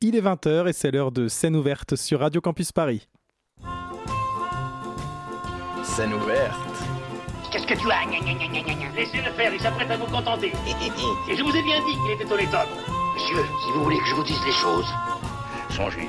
Il est 20h et c'est l'heure de scène ouverte sur Radio Campus Paris. Scène ouverte. Qu'est-ce que tu as? Laissez-le faire, il s'apprête à vous contenter. Et je vous ai bien dit qu'il était au top. Monsieur, si vous voulez que je vous dise les choses. Songez,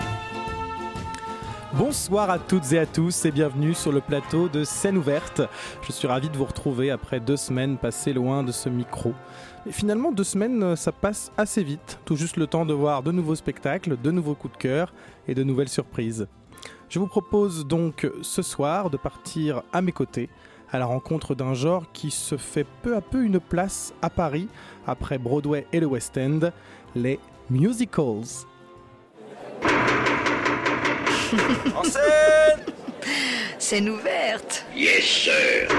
Bonsoir à toutes et à tous et bienvenue sur le plateau de Scène ouverte. Je suis ravi de vous retrouver après deux semaines passées loin de ce micro. Et finalement, deux semaines, ça passe assez vite. Tout juste le temps de voir de nouveaux spectacles, de nouveaux coups de cœur et de nouvelles surprises. Je vous propose donc ce soir de partir à mes côtés à la rencontre d'un genre qui se fait peu à peu une place à Paris après Broadway et le West End, les musicals. En scène Scène ouverte. Yes, sir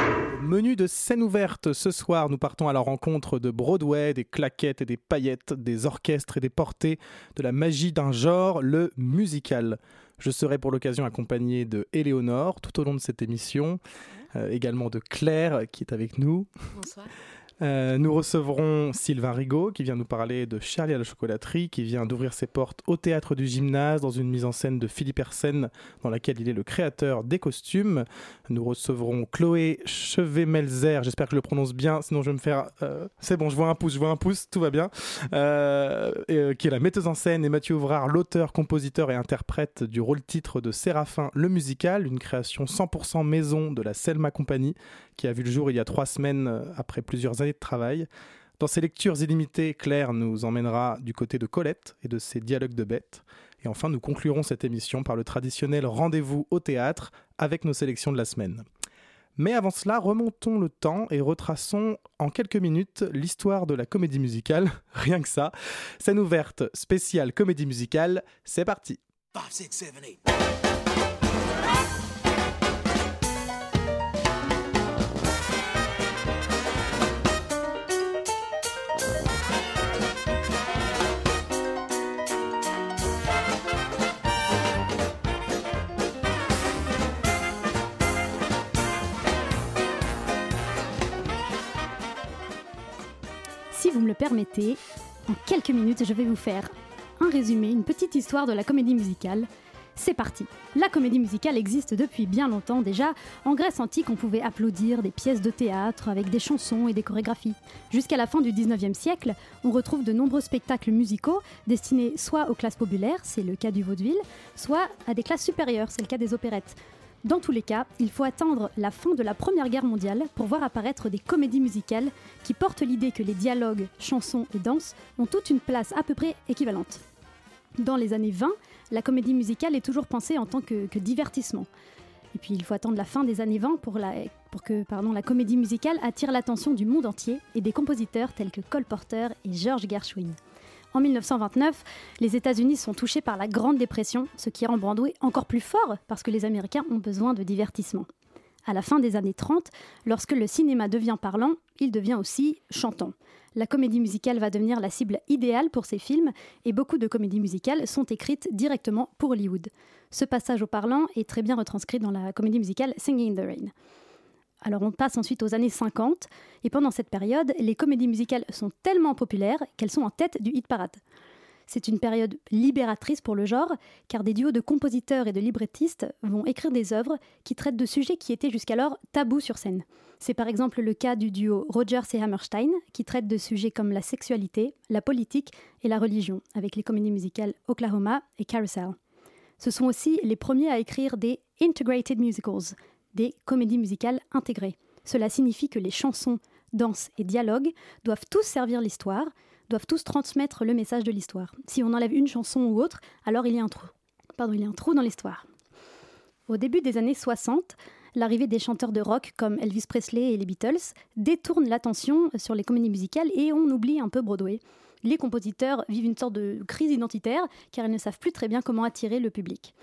Menu de scène ouverte, ce soir nous partons à la rencontre de Broadway, des claquettes et des paillettes, des orchestres et des portées, de la magie d'un genre, le musical. Je serai pour l'occasion accompagné de Éléonore tout au long de cette émission, euh, également de Claire qui est avec nous. Bonsoir. Euh, nous recevrons Sylvain Rigaud qui vient nous parler de Charlie à la chocolaterie, qui vient d'ouvrir ses portes au théâtre du gymnase dans une mise en scène de Philippe Hersen dans laquelle il est le créateur des costumes. Nous recevrons Chloé Chevet-Melzer, j'espère que je le prononce bien, sinon je vais me faire... euh, C'est bon, je vois un pouce, je vois un pouce, tout va bien. Euh, qui est la metteuse en scène et Mathieu Ouvrard, l'auteur, compositeur et interprète du rôle-titre de Séraphin le musical, une création 100% maison de la Selma Company qui a vu le jour il y a trois semaines après plusieurs années de travail. Dans ses lectures illimitées, Claire nous emmènera du côté de Colette et de ses dialogues de bêtes. Et enfin, nous conclurons cette émission par le traditionnel rendez-vous au théâtre avec nos sélections de la semaine. Mais avant cela, remontons le temps et retraçons en quelques minutes l'histoire de la comédie musicale. Rien que ça. Scène ouverte spéciale comédie musicale, c'est parti. Vous me le permettez, en quelques minutes, je vais vous faire un résumé, une petite histoire de la comédie musicale. C'est parti. La comédie musicale existe depuis bien longtemps déjà. En Grèce antique, on pouvait applaudir des pièces de théâtre avec des chansons et des chorégraphies. Jusqu'à la fin du 19e siècle, on retrouve de nombreux spectacles musicaux destinés soit aux classes populaires, c'est le cas du vaudeville, soit à des classes supérieures, c'est le cas des opérettes. Dans tous les cas, il faut attendre la fin de la Première Guerre mondiale pour voir apparaître des comédies musicales qui portent l'idée que les dialogues, chansons et danses ont toute une place à peu près équivalente. Dans les années 20, la comédie musicale est toujours pensée en tant que, divertissement. Et puis il faut attendre la fin des années 20 pour, que la comédie musicale attire l'attention du monde entier et des compositeurs tels que Cole Porter et George Gershwin. En 1929, les États-Unis sont touchés par la Grande Dépression, ce qui rend Broadway encore plus fort parce que les Américains ont besoin de divertissement. À la fin des années 30, lorsque le cinéma devient parlant, il devient aussi chantant. La comédie musicale va devenir la cible idéale pour ces films et beaucoup de comédies musicales sont écrites directement pour Hollywood. Ce passage au parlant est très bien retranscrit dans la comédie musicale Singing in the Rain. Alors on passe ensuite aux années 50 et pendant cette période, les comédies musicales sont tellement populaires qu'elles sont en tête du hit parade. C'est une période libératrice pour le genre, car des duos de compositeurs et de librettistes vont écrire des œuvres qui traitent de sujets qui étaient jusqu'alors tabous sur scène. C'est par exemple le cas du duo Rogers et Hammerstein, qui traite de sujets comme la sexualité, la politique et la religion, avec les comédies musicales Oklahoma et Carousel. Ce sont aussi les premiers à écrire des Integrated Musicals, des comédies musicales intégrées. Cela signifie que les chansons, danses et dialogues doivent tous servir l'histoire, doivent tous transmettre le message de l'histoire. Si on enlève une chanson ou autre, alors il y a un trou. Il y a un trou dans l'histoire. Au début des années 60, l'arrivée des chanteurs de rock comme Elvis Presley et les Beatles détourne l'attention sur les comédies musicales et on oublie un peu Broadway. Les compositeurs vivent une sorte de crise identitaire car ils ne savent plus très bien comment attirer le public.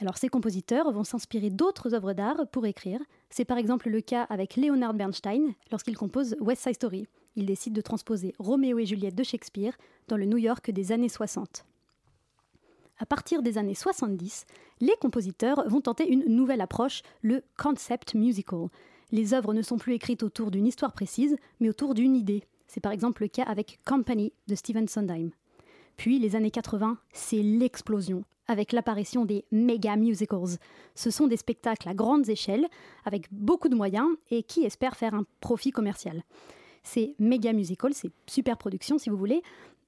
Alors ces compositeurs vont s'inspirer d'autres œuvres d'art pour écrire. C'est par exemple le cas avec Leonard Bernstein lorsqu'il compose West Side Story. il décide de transposer Roméo et Juliette de Shakespeare dans le New York des années 60. À partir des années 70, les compositeurs vont tenter une nouvelle approche, le concept musical. Les œuvres ne sont plus écrites autour d'une histoire précise, mais autour d'une idée. C'est par exemple le cas avec Company de Stephen Sondheim. Puis les années 80, c'est l'explosion, avec l'apparition des mega musicals. Ce sont des spectacles à grandes échelles, avec beaucoup de moyens, et qui espèrent faire un profit commercial. Ces méga musicals, ces super productions si vous voulez,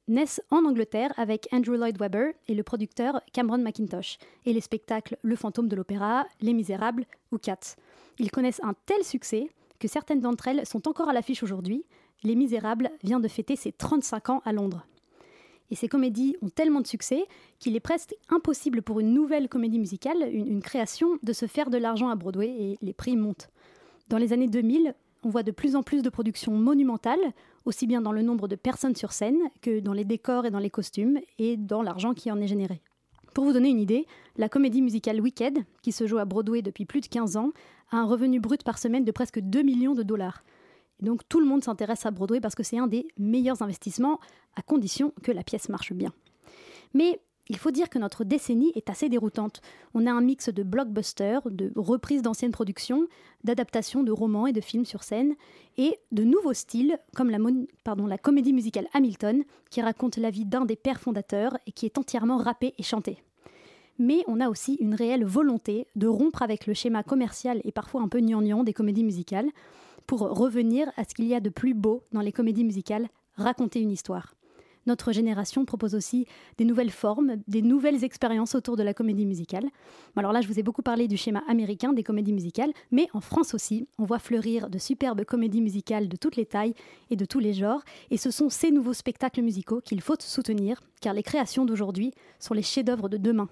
naissent en Angleterre avec Andrew Lloyd Webber et le producteur Cameron McIntosh, et les spectacles Le fantôme de l'opéra, Les Misérables ou Cats. Ils connaissent un tel succès que certaines d'entre elles sont encore à l'affiche aujourd'hui. Les Misérables vient de fêter ses 35 ans à Londres. Et ces comédies ont tellement de succès qu'il est presque impossible pour une nouvelle comédie musicale, une, création, de se faire de l'argent à Broadway et les prix montent. Dans les années 2000, on voit de plus en plus de productions monumentales, aussi bien dans le nombre de personnes sur scène que dans les décors et dans les costumes et dans l'argent qui en est généré. Pour vous donner une idée, la comédie musicale Wicked, qui se joue à Broadway depuis plus de 15 ans, a un revenu brut par semaine de presque 2 millions de dollars. Donc tout le monde s'intéresse à Broadway parce que c'est un des meilleurs investissements, à condition que la pièce marche bien. Mais il faut dire que notre décennie est assez déroutante. On a un mix de blockbusters, de reprises d'anciennes productions, d'adaptations de romans et de films sur scène, et de nouveaux styles, comme la comédie musicale Hamilton, qui raconte la vie d'un des pères fondateurs et qui est entièrement rappée et chantée. Mais on a aussi une réelle volonté de rompre avec le schéma commercial et parfois un peu gnangnan des comédies musicales, pour revenir à ce qu'il y a de plus beau dans les comédies musicales, raconter une histoire. Notre génération propose aussi des nouvelles formes, des nouvelles expériences autour de la comédie musicale. Alors là, je vous ai beaucoup parlé du schéma américain des comédies musicales, mais en France aussi, on voit fleurir de superbes comédies musicales de toutes les tailles et de tous les genres, et ce sont ces nouveaux spectacles musicaux qu'il faut soutenir, car les créations d'aujourd'hui sont les chefs-d'œuvre de demain.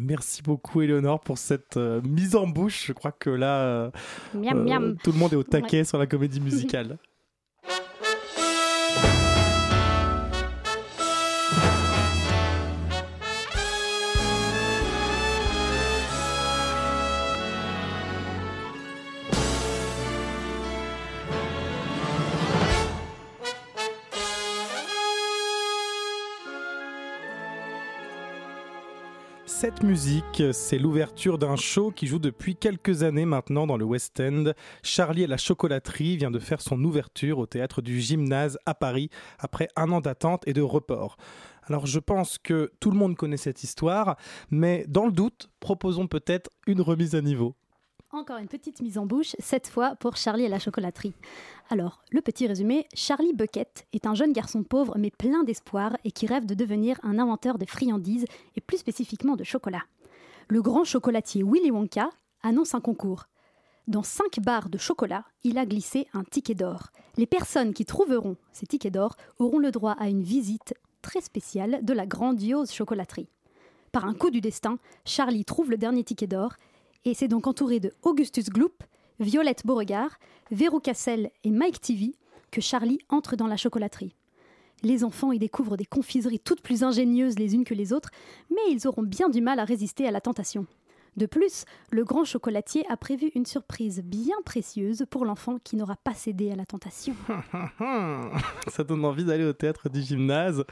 Merci beaucoup, Eleonore, pour cette euh, mise en bouche. Je crois que là, euh, miam, miam. Tout le monde est au taquet ouais. sur la comédie musicale. Cette musique, c'est l'ouverture d'un show qui joue depuis quelques années maintenant dans le West End. Charlie et la chocolaterie vient de faire son ouverture au théâtre du Gymnase à Paris après un an d'attente et de report. Alors je pense que tout le monde connaît cette histoire, mais dans le doute, proposons peut-être une remise à niveau. Encore une petite mise en bouche, cette fois pour Charlie et la chocolaterie. Alors, le petit résumé, Charlie Bucket est un jeune garçon pauvre mais plein d'espoir et qui rêve de devenir un inventeur de friandises et plus spécifiquement de chocolat. Le grand chocolatier Willy Wonka annonce un concours. Dans 5 barres de chocolat, il a glissé un ticket d'or. Les personnes qui trouveront ces tickets d'or auront le droit à une visite très spéciale de la grandiose chocolaterie. Par un coup du destin, Charlie trouve le dernier ticket d'or et c'est donc entouré de Augustus Gloop, Violette Beauregard, Vérou Cassel et Mike TV que Charlie entre dans la chocolaterie. Les enfants y découvrent des confiseries toutes plus ingénieuses les unes que les autres, mais ils auront bien du mal à résister à la tentation. De plus, le grand chocolatier a prévu une surprise bien précieuse pour l'enfant qui n'aura pas cédé à la tentation. Ça donne envie d'aller au théâtre du gymnase.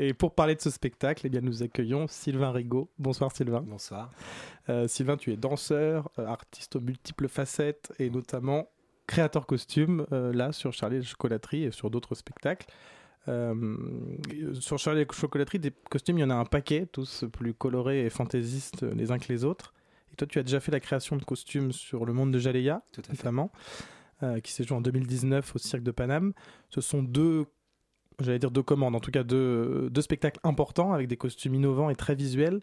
Et pour parler de ce spectacle, eh bien, nous accueillons Sylvain Rigaud. Bonsoir Sylvain. Bonsoir. Euh, Sylvain, tu es danseur, euh, artiste aux multiples facettes et notamment créateur costume, euh, là sur Charlie et la chocolaterie et sur d'autres spectacles. Euh, sur Charlie et la chocolaterie, des costumes, il y en a un paquet, tous plus colorés et fantaisistes les uns que les autres. Et toi, tu as déjà fait la création de costumes sur le monde de Jaléa, notamment, euh, qui s'est joué en 2019 au Cirque de Paname. Ce sont deux, j'allais dire deux commandes, en tout cas deux, deux spectacles importants avec des costumes innovants et très visuels.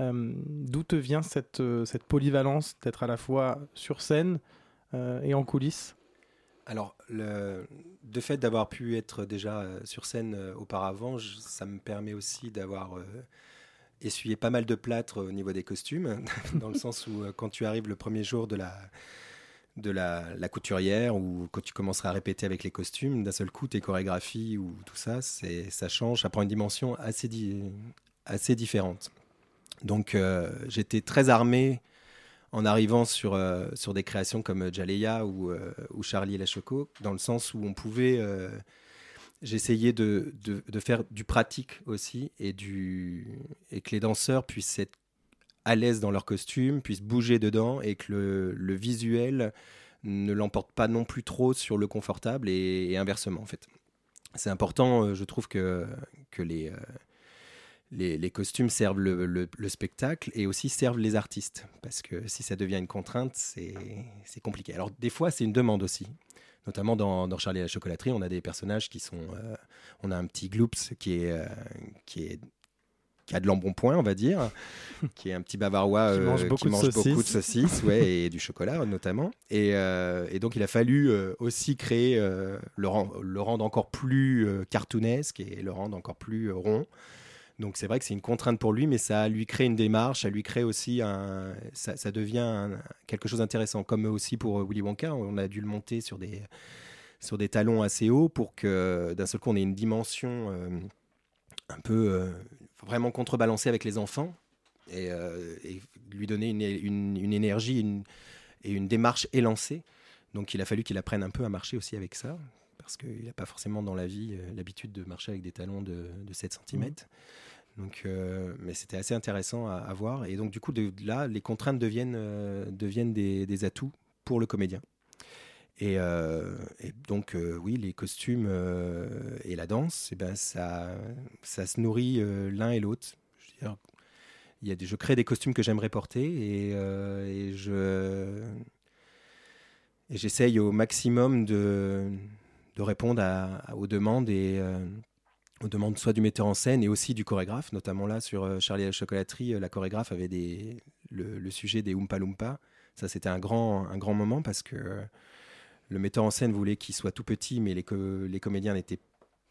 Euh, D'où te vient cette, cette polyvalence d'être à la fois sur scène euh, et en coulisses? Alors, le, de fait d'avoir pu être déjà euh, sur scène euh, auparavant, je, ça me permet aussi d'avoir euh, essuyé pas mal de plâtre au niveau des costumes, dans le sens où euh, quand tu arrives le premier jour de la de la, couturière ou quand tu commenceras à répéter avec les costumes, d'un seul coup tes chorégraphies ou tout ça, c'est ça change, ça prend une dimension assez di assez différente. Donc euh, j'étais très armé en arrivant sur, euh, sur des créations comme Jaleya ou, ou Charlie et la Choco, dans le sens où on pouvait. J'essayais de, de, faire du pratique aussi et, que les danseurs puissent être à l'aise dans leur costume, puissent bouger dedans et que le, visuel ne l'emporte pas non plus trop sur le confortable et, inversement en fait. C'est important, euh, je trouve, que, que les, euh, les, costumes servent le, le- le spectacle et aussi servent les artistes. Parce que si ça devient une contrainte, c'est compliqué. Alors des fois, c'est une demande aussi. Notamment dans, dans Charlie et la chocolaterie, on a des personnages qui sont... euh, on a un petit Gloops qui est... euh, qui est qui a de l'embonpoint, on va dire, qui est un petit bavarois Qui euh, mange beaucoup de beaucoup de saucisses. saucisses ouais, et du chocolat notamment. Et, euh, et donc il a fallu euh, aussi créer, euh, le, ren- le rendre encore plus euh, cartoonesque et le rendre encore plus euh, rond. Donc c'est vrai que c'est une contrainte pour lui, mais ça lui crée une démarche, ça lui crée aussi un, ça, devient quelque chose d'intéressant. Comme aussi pour euh, Willy Wonka, on a dû le monter sur des sur des talons assez hauts pour que d'un seul coup on ait une dimension euh, un peu euh, vraiment contrebalancée avec les enfants et, lui donner une, une- énergie et une démarche élancée. Donc il a fallu qu'il apprenne un peu à marcher aussi avec ça, parce qu'il n'a pas forcément dans la vie euh, l'habitude de marcher avec des talons de, de 7 cm. Donc, euh, mais c'était assez intéressant à, à voir. Et donc du coup, de, de là, les contraintes deviennent, euh, deviennent des, des atouts pour le comédien. Et, et donc, oui, les costumes et la danse, eh ben, ça, ça se nourrit l'un et l'autre. Je veux dire, il y a des, je crée des costumes que j'aimerais porter et, et je et j'essaye au maximum de, de répondre aux demandes et euh, aux demandes soit du metteur en scène et aussi du chorégraphe. Notamment là sur euh, Charlie et la chocolaterie, euh, la chorégraphe avait le, sujet des Oompa Loompa. Ça, c'était un grand, un grand moment parce que le metteur en scène voulait qu'il soit tout petit, mais les, les comédiens n'étaient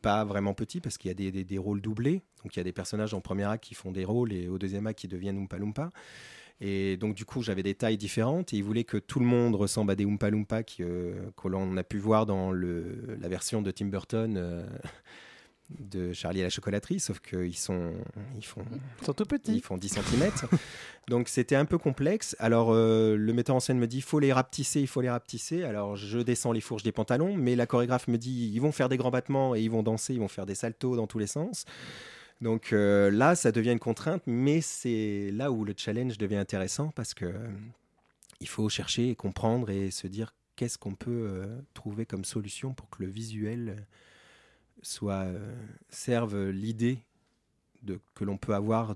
pas vraiment petits parce qu'il y a des, des- des rôles doublés. Donc il y a des personnages en premier acte qui font des rôles et au deuxième acte qui deviennent Oompa Loompa. Et donc du coup j'avais des tailles différentes et il voulait que tout le monde ressemble à des Oompa Loompa euh, que l'on a pu voir dans le, la version de Tim Burton euh, de Charlie et la chocolaterie, sauf qu'ils sont, ils font, Ils sont tout petits. ils font 10 cm. Donc c'était un peu complexe. Alors euh, le metteur en scène me dit il faut les rapetisser, il faut les rapetisser. Alors je descends les fourches des pantalons, mais la chorégraphe me dit ils vont faire des grands battements et ils vont danser, ils vont faire des saltos dans tous les sens. Donc euh, là, ça devient une contrainte, mais c'est là où le challenge devient intéressant parce que euh, il faut chercher et comprendre et se dire qu'est-ce qu'on peut euh, trouver comme solution pour que le visuel soit serve l'idée que l'on peut avoir,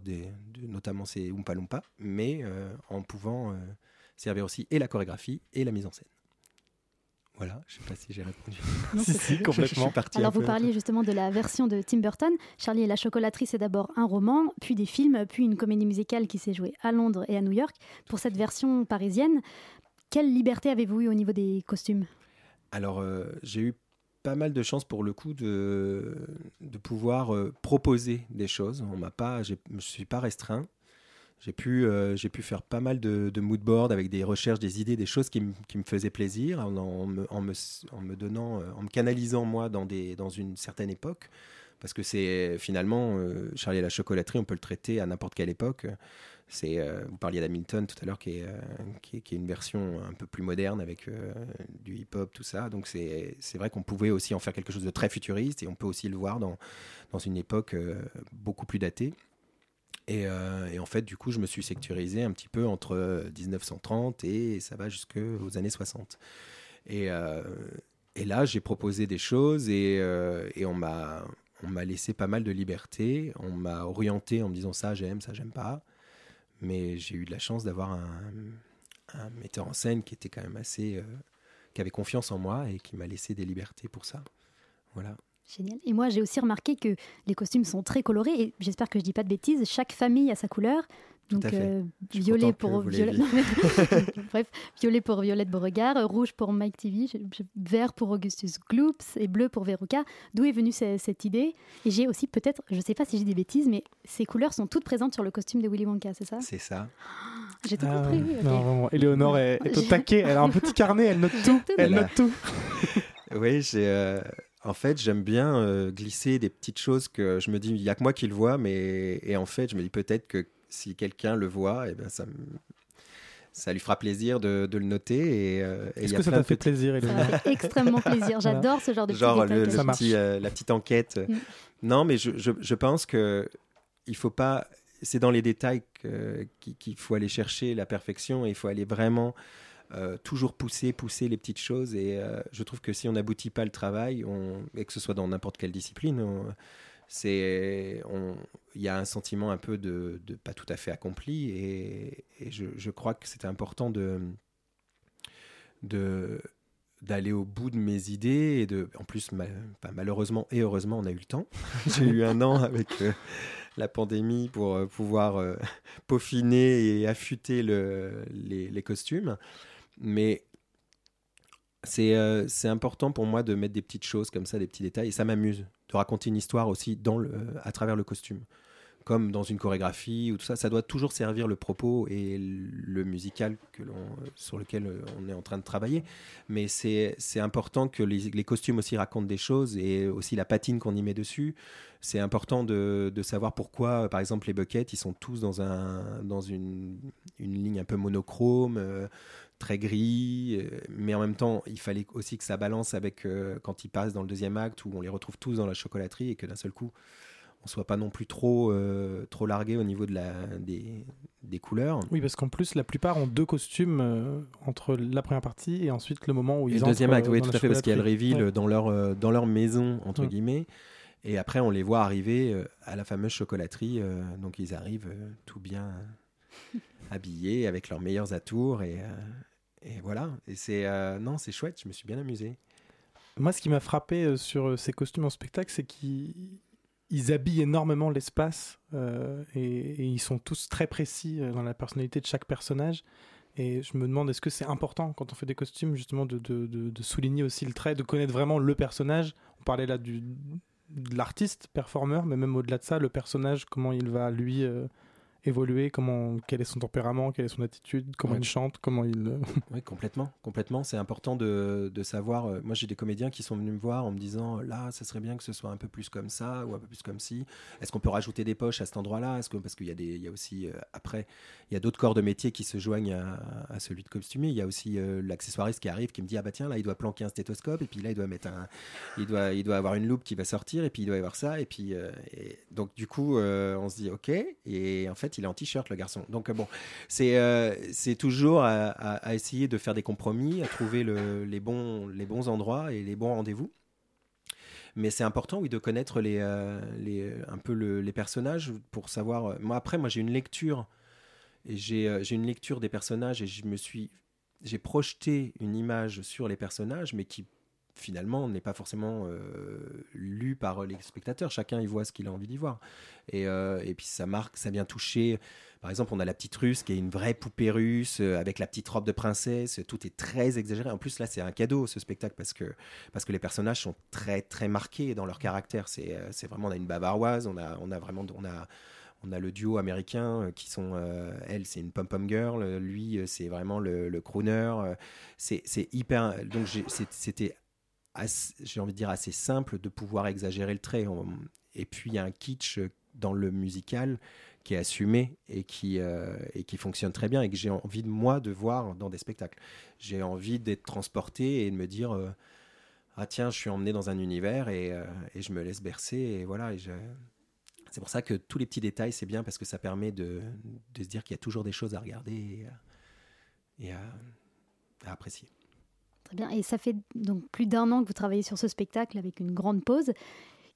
notamment ces Oompa Loompa, mais en pouvant servir aussi et la chorégraphie et la mise en scène. Voilà, je sais pas si j'ai répondu. Non, Si, c'est si, complètement. Je suis parti Alors vous parliez justement de la version de Tim Burton. Charlie et la chocolaterie, c'est d'abord un roman, puis des films, puis une comédie musicale qui s'est jouée à Londres et à New York. Pour cette version parisienne, quelle liberté avez-vous eu au niveau des costumes? Alors, euh, j'ai eu pas mal de chance pour le coup de, de pouvoir euh, proposer des choses. On m'a pas, je ne suis pas restreint. J'ai pu, euh, pu faire pas mal de, de mood board avec des recherches, des idées, des choses qui, qui me faisaient plaisir en, me, en, me, donnant, euh, en me canalisant moi dans, des, dans une certaine époque. Parce que c'est finalement, euh, Charlie et la chocolaterie, on peut le traiter à n'importe quelle époque. Vous parliez d'Hamilton tout à l'heure, qui qui, est, qui est une version un peu plus moderne avec du hip-hop, tout ça. Donc c'est, vrai qu'on pouvait aussi en faire quelque chose de très futuriste et on peut aussi le voir dans, dans une époque beaucoup plus datée. Et, euh, et en fait, du coup, je me suis sectorisé un petit peu entre euh, 1930 et ça va jusqu'aux années 60. Et, euh, et là, j'ai proposé des choses et, euh, on m'a laissé pas mal de liberté. On m'a orienté en me disant ça j'aime, ça j'aime pas. Mais j'ai eu de la chance d'avoir un, un metteur en scène qui était quand même assez, euh, qui avait confiance en moi et qui m'a laissé des libertés pour ça. Voilà. Génial. Et moi, j'ai aussi remarqué que les costumes sont très colorés et j'espère que je dis pas de bêtises. Chaque famille a sa couleur. Donc, à fait. euh, violet pour Violet-. Bref, violet pour Violette Beauregard, rouge pour Mike TV, vert pour Augustus Gloops et bleu pour Veruca. D'où est venue ce- cette idée? Et j'ai aussi peut-être, je sais pas si j'ai des bêtises, mais ces couleurs sont toutes présentes sur le costume de Willy Wonka, c'est ça? C'est ça. J'ai tout Ah, compris. Non, vraiment. Éléonore est, est au taquet. Elle a un petit carnet, elle note tout. Tout Elle note tout. Oui, j'ai. euh, en fait, j'aime bien euh, glisser des petites choses que je me dis, il y a que moi qui le vois, mais et en fait, je me dis peut-être que si quelqu'un le voit, et ben ça me ça lui fera plaisir de, de le noter. Et, euh, et Est-ce y a que ça plein t'a de fait petits- plaisir, Ça Elena m'a fait extrêmement plaisir. J'adore ce genre de genre le, petit, euh, la petite enquête. Mm. Non, mais je, je, je pense que il faut pas. C'est dans les détails qu'il faut aller chercher la perfection et il faut aller vraiment euh, toujours pousser, pousser les petites choses. Et euh, je trouve que si on n'aboutit pas le travail, et que ce soit dans n'importe quelle discipline, c'est il y a un sentiment un peu de, pas tout à fait accompli. Et, je, crois que c'était important de d'aller au bout de mes idées et de en plus malheureusement et heureusement on a eu le temps. J'ai eu un an avec euh, la pandémie pour pouvoir peaufiner et affûter le, les, les costumes mais c'est euh, important pour moi de mettre des petites choses comme ça, des petits détails, et ça m'amuse de raconter une histoire aussi dans le, à travers le costume. Comme dans une chorégraphie ou tout ça, ça doit toujours servir le propos et le musical que l'on, sur lequel euh, on est en train de travailler. Mais c'est important que les, costumes aussi racontent des choses et aussi la patine qu'on y met dessus. C'est important de, de savoir pourquoi, par exemple, les buckets, ils sont tous dans, un, dans une, une ligne un peu monochrome. euh, très gris, euh, mais en même temps, il fallait aussi que ça balance avec euh, quand ils passent dans le deuxième acte où on les retrouve tous dans la chocolaterie et que d'un seul coup, on soit pas non plus trop, euh, trop largué au niveau de la, des, des couleurs. Oui, parce qu'en plus, la plupart ont deux costumes euh, entre la première partie et ensuite le moment où ils le deuxième entrent, acte, oui, tout à fait, parce qu'il y a le chocolaterie. reveal Ouais. dans, leur, dans leur maison, entre Mm. guillemets. Et après, on les voit arriver à la fameuse chocolaterie. donc, ils arrivent tout bien habillés, avec leurs meilleurs atours. Et, et voilà. Et c'est euh, non, c'est chouette, je me suis bien amusé. Moi, ce qui m'a frappé euh, sur euh, ces costumes en spectacle, c'est qu'ils ils habillent énormément l'espace et, ils sont tous très précis dans la personnalité de chaque personnage. Et je me demande, est-ce que c'est important quand on fait des costumes, justement, de, souligner aussi le trait, de connaître vraiment le personnage? On parlait là de l'artiste, performeur, mais même au-delà de ça, le personnage, comment il va, lui, évoluer, comment, quel est son tempérament, quelle est son attitude, comment Ouais. il chante, comment il... euh, Oui, complètement, complètement. C'est important de, de savoir. euh, moi, j'ai des comédiens qui sont venus me voir en me disant là, ça serait bien que ce soit un peu plus comme ça ou un peu plus comme ci. Est-ce qu'on peut rajouter des poches à cet endroit-là? Est-ce que parce qu'il y a des, il y a aussi euh, après, il y a d'autres corps de métier qui se joignent à, à celui de costumier. Il y a aussi euh, l'accessoiriste qui arrive, qui me dit ah bah tiens là, il doit planquer un stéthoscope et puis là, il doit mettre un, il doit, il doit avoir une loupe qui va sortir et puis il doit y avoir ça et puis euh, et donc du coup, on se dit ok et en fait, il est en t-shirt le garçon. Donc euh, bon, c'est euh, toujours à, essayer de faire des compromis, à trouver le- les, bons, les bons endroits et les bons rendez-vous. Mais c'est important, oui, de connaître les, euh, les, un peu le- les personnages pour savoir. Moi, après, moi, j'ai une lecture et j'ai une lecture des personnages et je me suis, j'ai projeté une image sur les personnages, mais qui finalement n'est pas forcément euh, lu par les spectateurs. Chacun y voit ce qu'il a envie d'y voir. Et, euh, et puis ça marque, ça vient toucher. Par exemple, on a la petite russe qui est une vraie poupée russe euh, avec la petite robe de princesse. Tout est très exagéré. En plus, là, c'est un cadeau ce spectacle parce que, parce que les personnages sont très très marqués dans leur caractère. C'est vraiment, on a une bavaroise, on a, on a vraiment, on a, on a le duo américain qui sont, elle, c'est une pom-pom girl, lui, c'est vraiment le, le crooner. c'est hyper. Donc c'était, j'ai envie de dire, assez simple de pouvoir exagérer le trait. Et puis il y a un kitsch dans le musical qui est assumé et qui, euh, et qui fonctionne très bien et que j'ai envie de moi de voir dans des spectacles. J'ai envie d'être transporté et de me dire euh, ah tiens je suis emmené dans un univers et, euh, et je me laisse bercer et voilà c'est pour ça que tous les petits détails c'est bien parce que ça permet de, de se dire qu'il y a toujours des choses à regarder et, à apprécier. Très bien. Et ça fait donc plus d'un an que vous travaillez sur ce spectacle avec une grande pause.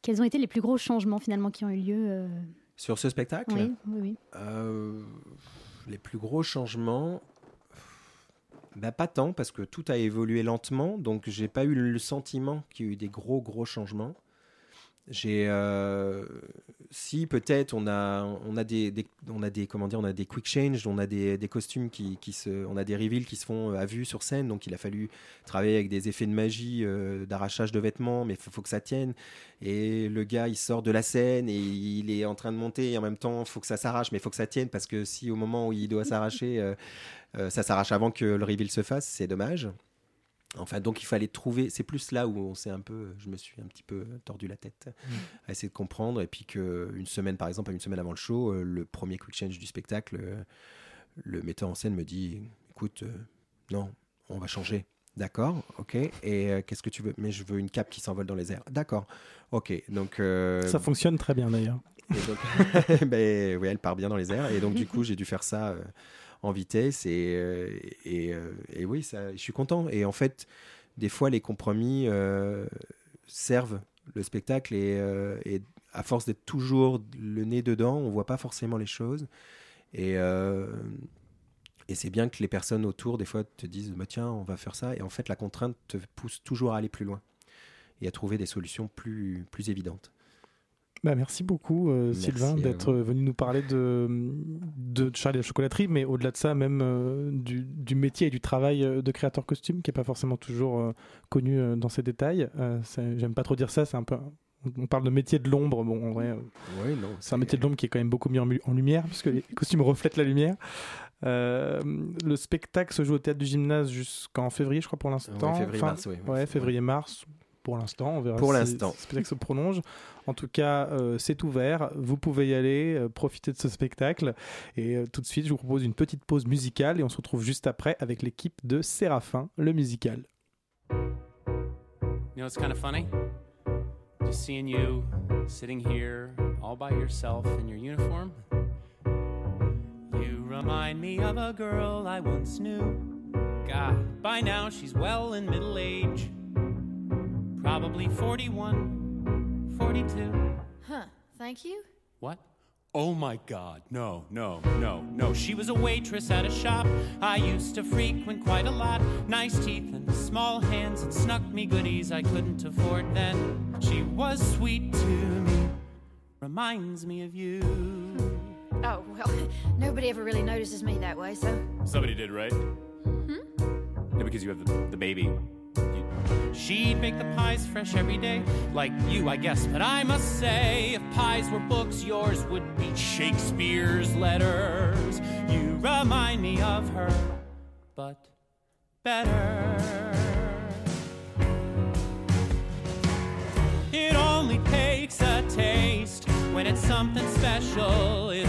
Quels ont été les plus gros changements finalement qui ont eu lieu euh, Sur ce spectacle? Oui, oui, oui. Euh, les plus gros changements, bah, pas tant parce que tout a évolué lentement, donc j'ai pas eu le sentiment qu'il y a eu des gros gros changements. J'ai, euh, si peut-être on a, on a des, on a des, comment dire, on a des quick change, on a des, des costumes qui, qui se, on a des reveals qui se font euh, à vue sur scène, donc il a fallu travailler avec des effets de magie, euh, d'arrachage de vêtements, mais faut, faut que ça tienne. Et le gars, il sort de la scène et il est en train de monter et en même temps, faut que ça s'arrache, mais faut que ça tienne parce que si au moment où il doit s'arracher, ça s'arrache avant que le reveal se fasse, c'est dommage. Enfin, donc il fallait trouver. C'est plus là où on s'est un peu, je me suis un petit peu tordu la tête à essayer de comprendre. Et puis que une semaine, par exemple, une semaine avant le show, euh, le premier quick change du spectacle, euh, le metteur en scène me dit écoute, euh, non, on va changer. D'accord, ok. Et euh, qu'est-ce que tu veux? Mais je veux une cape qui s'envole dans les airs. D'accord, ok. Donc euh, Ça fonctionne très bien d'ailleurs. et donc, ben, oui, elle part bien dans les airs. Et donc, du coup, j'ai dû faire ça euh, en vitesse. Et, euh, euh, et oui, je suis content. Et en fait, des fois, les compromis euh, servent le spectacle. Et, à force d'être toujours le nez dedans, on voit pas forcément les choses. Et, et c'est bien que les personnes autour, des fois, te disent bah, tiens, on va faire ça. Et en fait, la contrainte te pousse toujours à aller plus loin et à trouver des solutions plus, plus évidentes. Bah, merci beaucoup, euh, Merci Sylvain, d'être venu nous parler de, de Charlie la chocolaterie, mais au-delà de ça, même euh, du, du métier et du travail euh, de créateur costume, qui n'est pas forcément toujours euh, connu dans ses détails. J'aime pas trop dire ça, c'est un peu. On parle de métier de l'ombre. Bon, en vrai, c'est un métier de l'ombre qui est quand même beaucoup mis en, lumière, puisque les costumes reflètent la lumière. Euh, le spectacle se joue au théâtre du gymnase jusqu'en février, je crois, pour l'instant. Ouais. Ouais, février-mars, pour l'instant. On verra Pour si l'instant. si le spectacle se prolonge. En tout cas, euh, c'est ouvert. Vous pouvez y aller, euh, profiter de ce spectacle. Et euh, tout de suite, je vous propose une petite pause musicale et on se retrouve juste après avec l'équipe de Séraphin, le musical. You know, it's kind of funny. Just seeing you sitting here all by yourself in your uniform. You remind me of a girl I once knew. God, by now she's well in middle age. Probably 41, 42. Huh, thank you. What? Oh my god, no, no, no, no. She was a waitress at a shop I used to frequent quite a lot. Nice teeth and small hands and snuck me goodies I couldn't afford then. She was sweet to me, reminds me of you. Oh, well, nobody ever really notices me that way, so. Somebody did, right? Hmm? Yeah, because you have the, the baby. She'd make the pies fresh every day, like you, I guess. But I must say, if pies were books, yours would be Shakespeare's letters. You remind me of her, but better. It only takes a taste when it's something special. It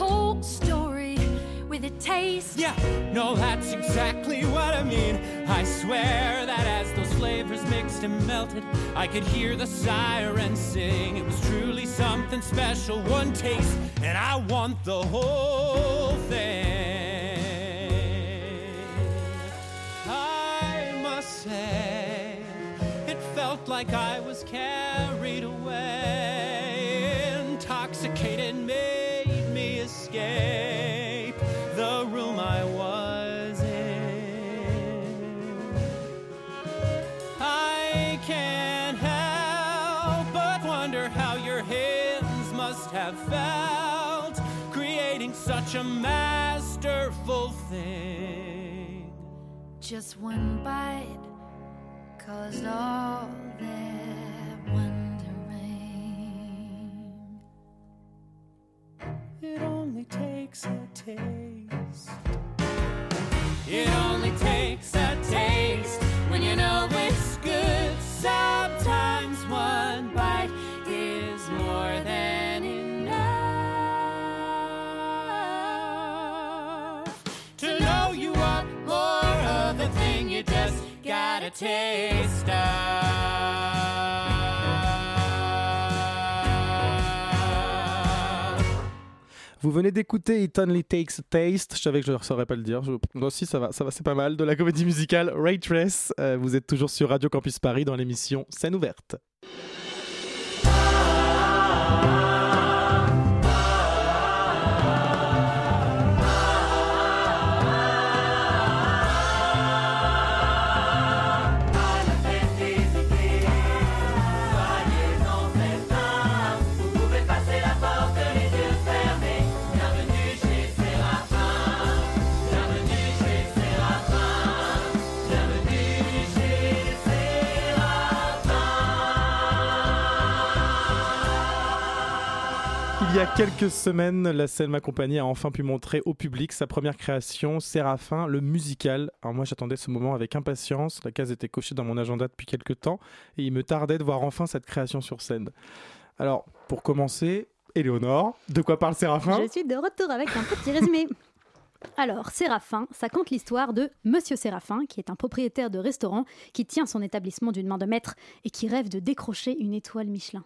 whole story with a taste. Yeah, no, that's exactly what I mean. I swear that as those flavors mixed and melted, I could hear the sirens sing. It was truly something special, one taste, and I want the whole thing. I must say, it felt like I was carried away, such a masterful thing. Just one bite caused all that wondering. It only takes a taste. It only takes a taste when you know it's good. Sometimes Vous venez d'écouter It Only Takes a Taste. Je savais que je ne saurais pas le dire. Je... Moi aussi, ça va, ça va c'est pas mal. De la comédie musicale Ray Trace. Euh, vous êtes toujours sur Radio Campus Paris dans l'émission Scène ouverte. Y a quelques semaines, la scène Ma Compagnie a enfin pu montrer au public sa première création, Séraphin, le musical. Alors moi j'attendais ce moment avec impatience, la case était cochée dans mon agenda depuis quelques temps et il me tardait de voir enfin cette création sur scène. Alors pour commencer, Éléonore, de quoi parle Séraphin? Je suis de retour avec un petit résumé. Alors, Séraphin, ça compte l'histoire de Monsieur Séraphin, qui est un propriétaire de restaurant qui tient son établissement d'une main de maître et qui rêve de décrocher une étoile Michelin.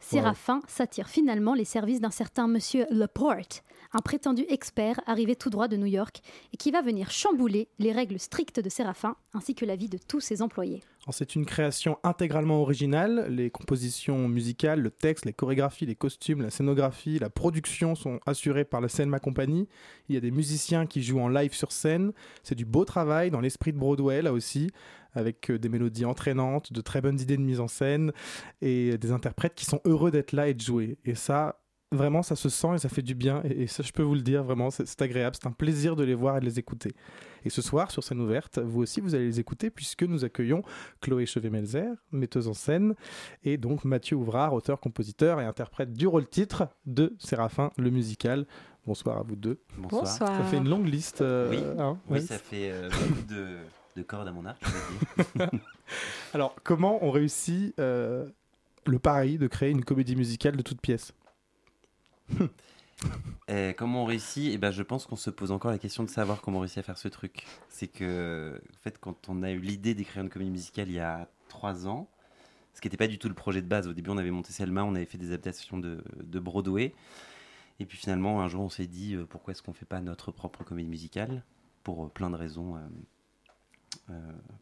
Séraphin s'attire finalement les services d'un certain Monsieur Laporte, un prétendu expert arrivé tout droit de New York et qui va venir chambouler les règles strictes de Séraphin ainsi que la vie de tous ses employés. C'est une création intégralement originale. Les compositions musicales, le texte, les chorégraphies, les costumes, la scénographie, la production sont assurées par la scène Ma Compagnie. Il y a des musiciens qui jouent en live sur scène. C'est du beau travail dans l'esprit de Broadway là aussi, avec euh, des mélodies entraînantes, de très bonnes idées de mise en scène et des interprètes qui sont heureux d'être là et de jouer. Et ça, vraiment, ça se sent et ça fait du bien. Et, et ça, je peux vous le dire, vraiment, c'est c'est agréable. C'est un plaisir de les voir et de les écouter. Et ce soir, sur scène ouverte, vous aussi, vous allez les écouter puisque nous accueillons Chloé Chevet-Melzer, metteuse en scène, et donc Mathieu Ouvrard, auteur, compositeur et interprète du rôle-titre de Séraphin, le musical. Bonsoir à vous deux. Bonsoir. Bonsoir. Ça fait une longue liste. euh, Oui, hein, oui, ouais. ça fait euh, beaucoup de, de cordes à mon arc. Alors, comment on réussit euh, le pari de créer une comédie musicale de toute pièce Et comment on réussit? Eh ben, je pense qu'on se pose encore la question de savoir comment on réussit à faire ce truc. C'est que, en fait, quand on a eu l'idée d'écrire une comédie musicale il y a trois ans, ce qui n'était pas du tout le projet de base. Au début, on avait monté Selma, on avait fait des adaptations de, de Broadway. Et puis finalement, un jour, on s'est dit euh, pourquoi est-ce qu'on fait pas notre propre comédie musicale? Pour euh, plein de raisons. euh, euh,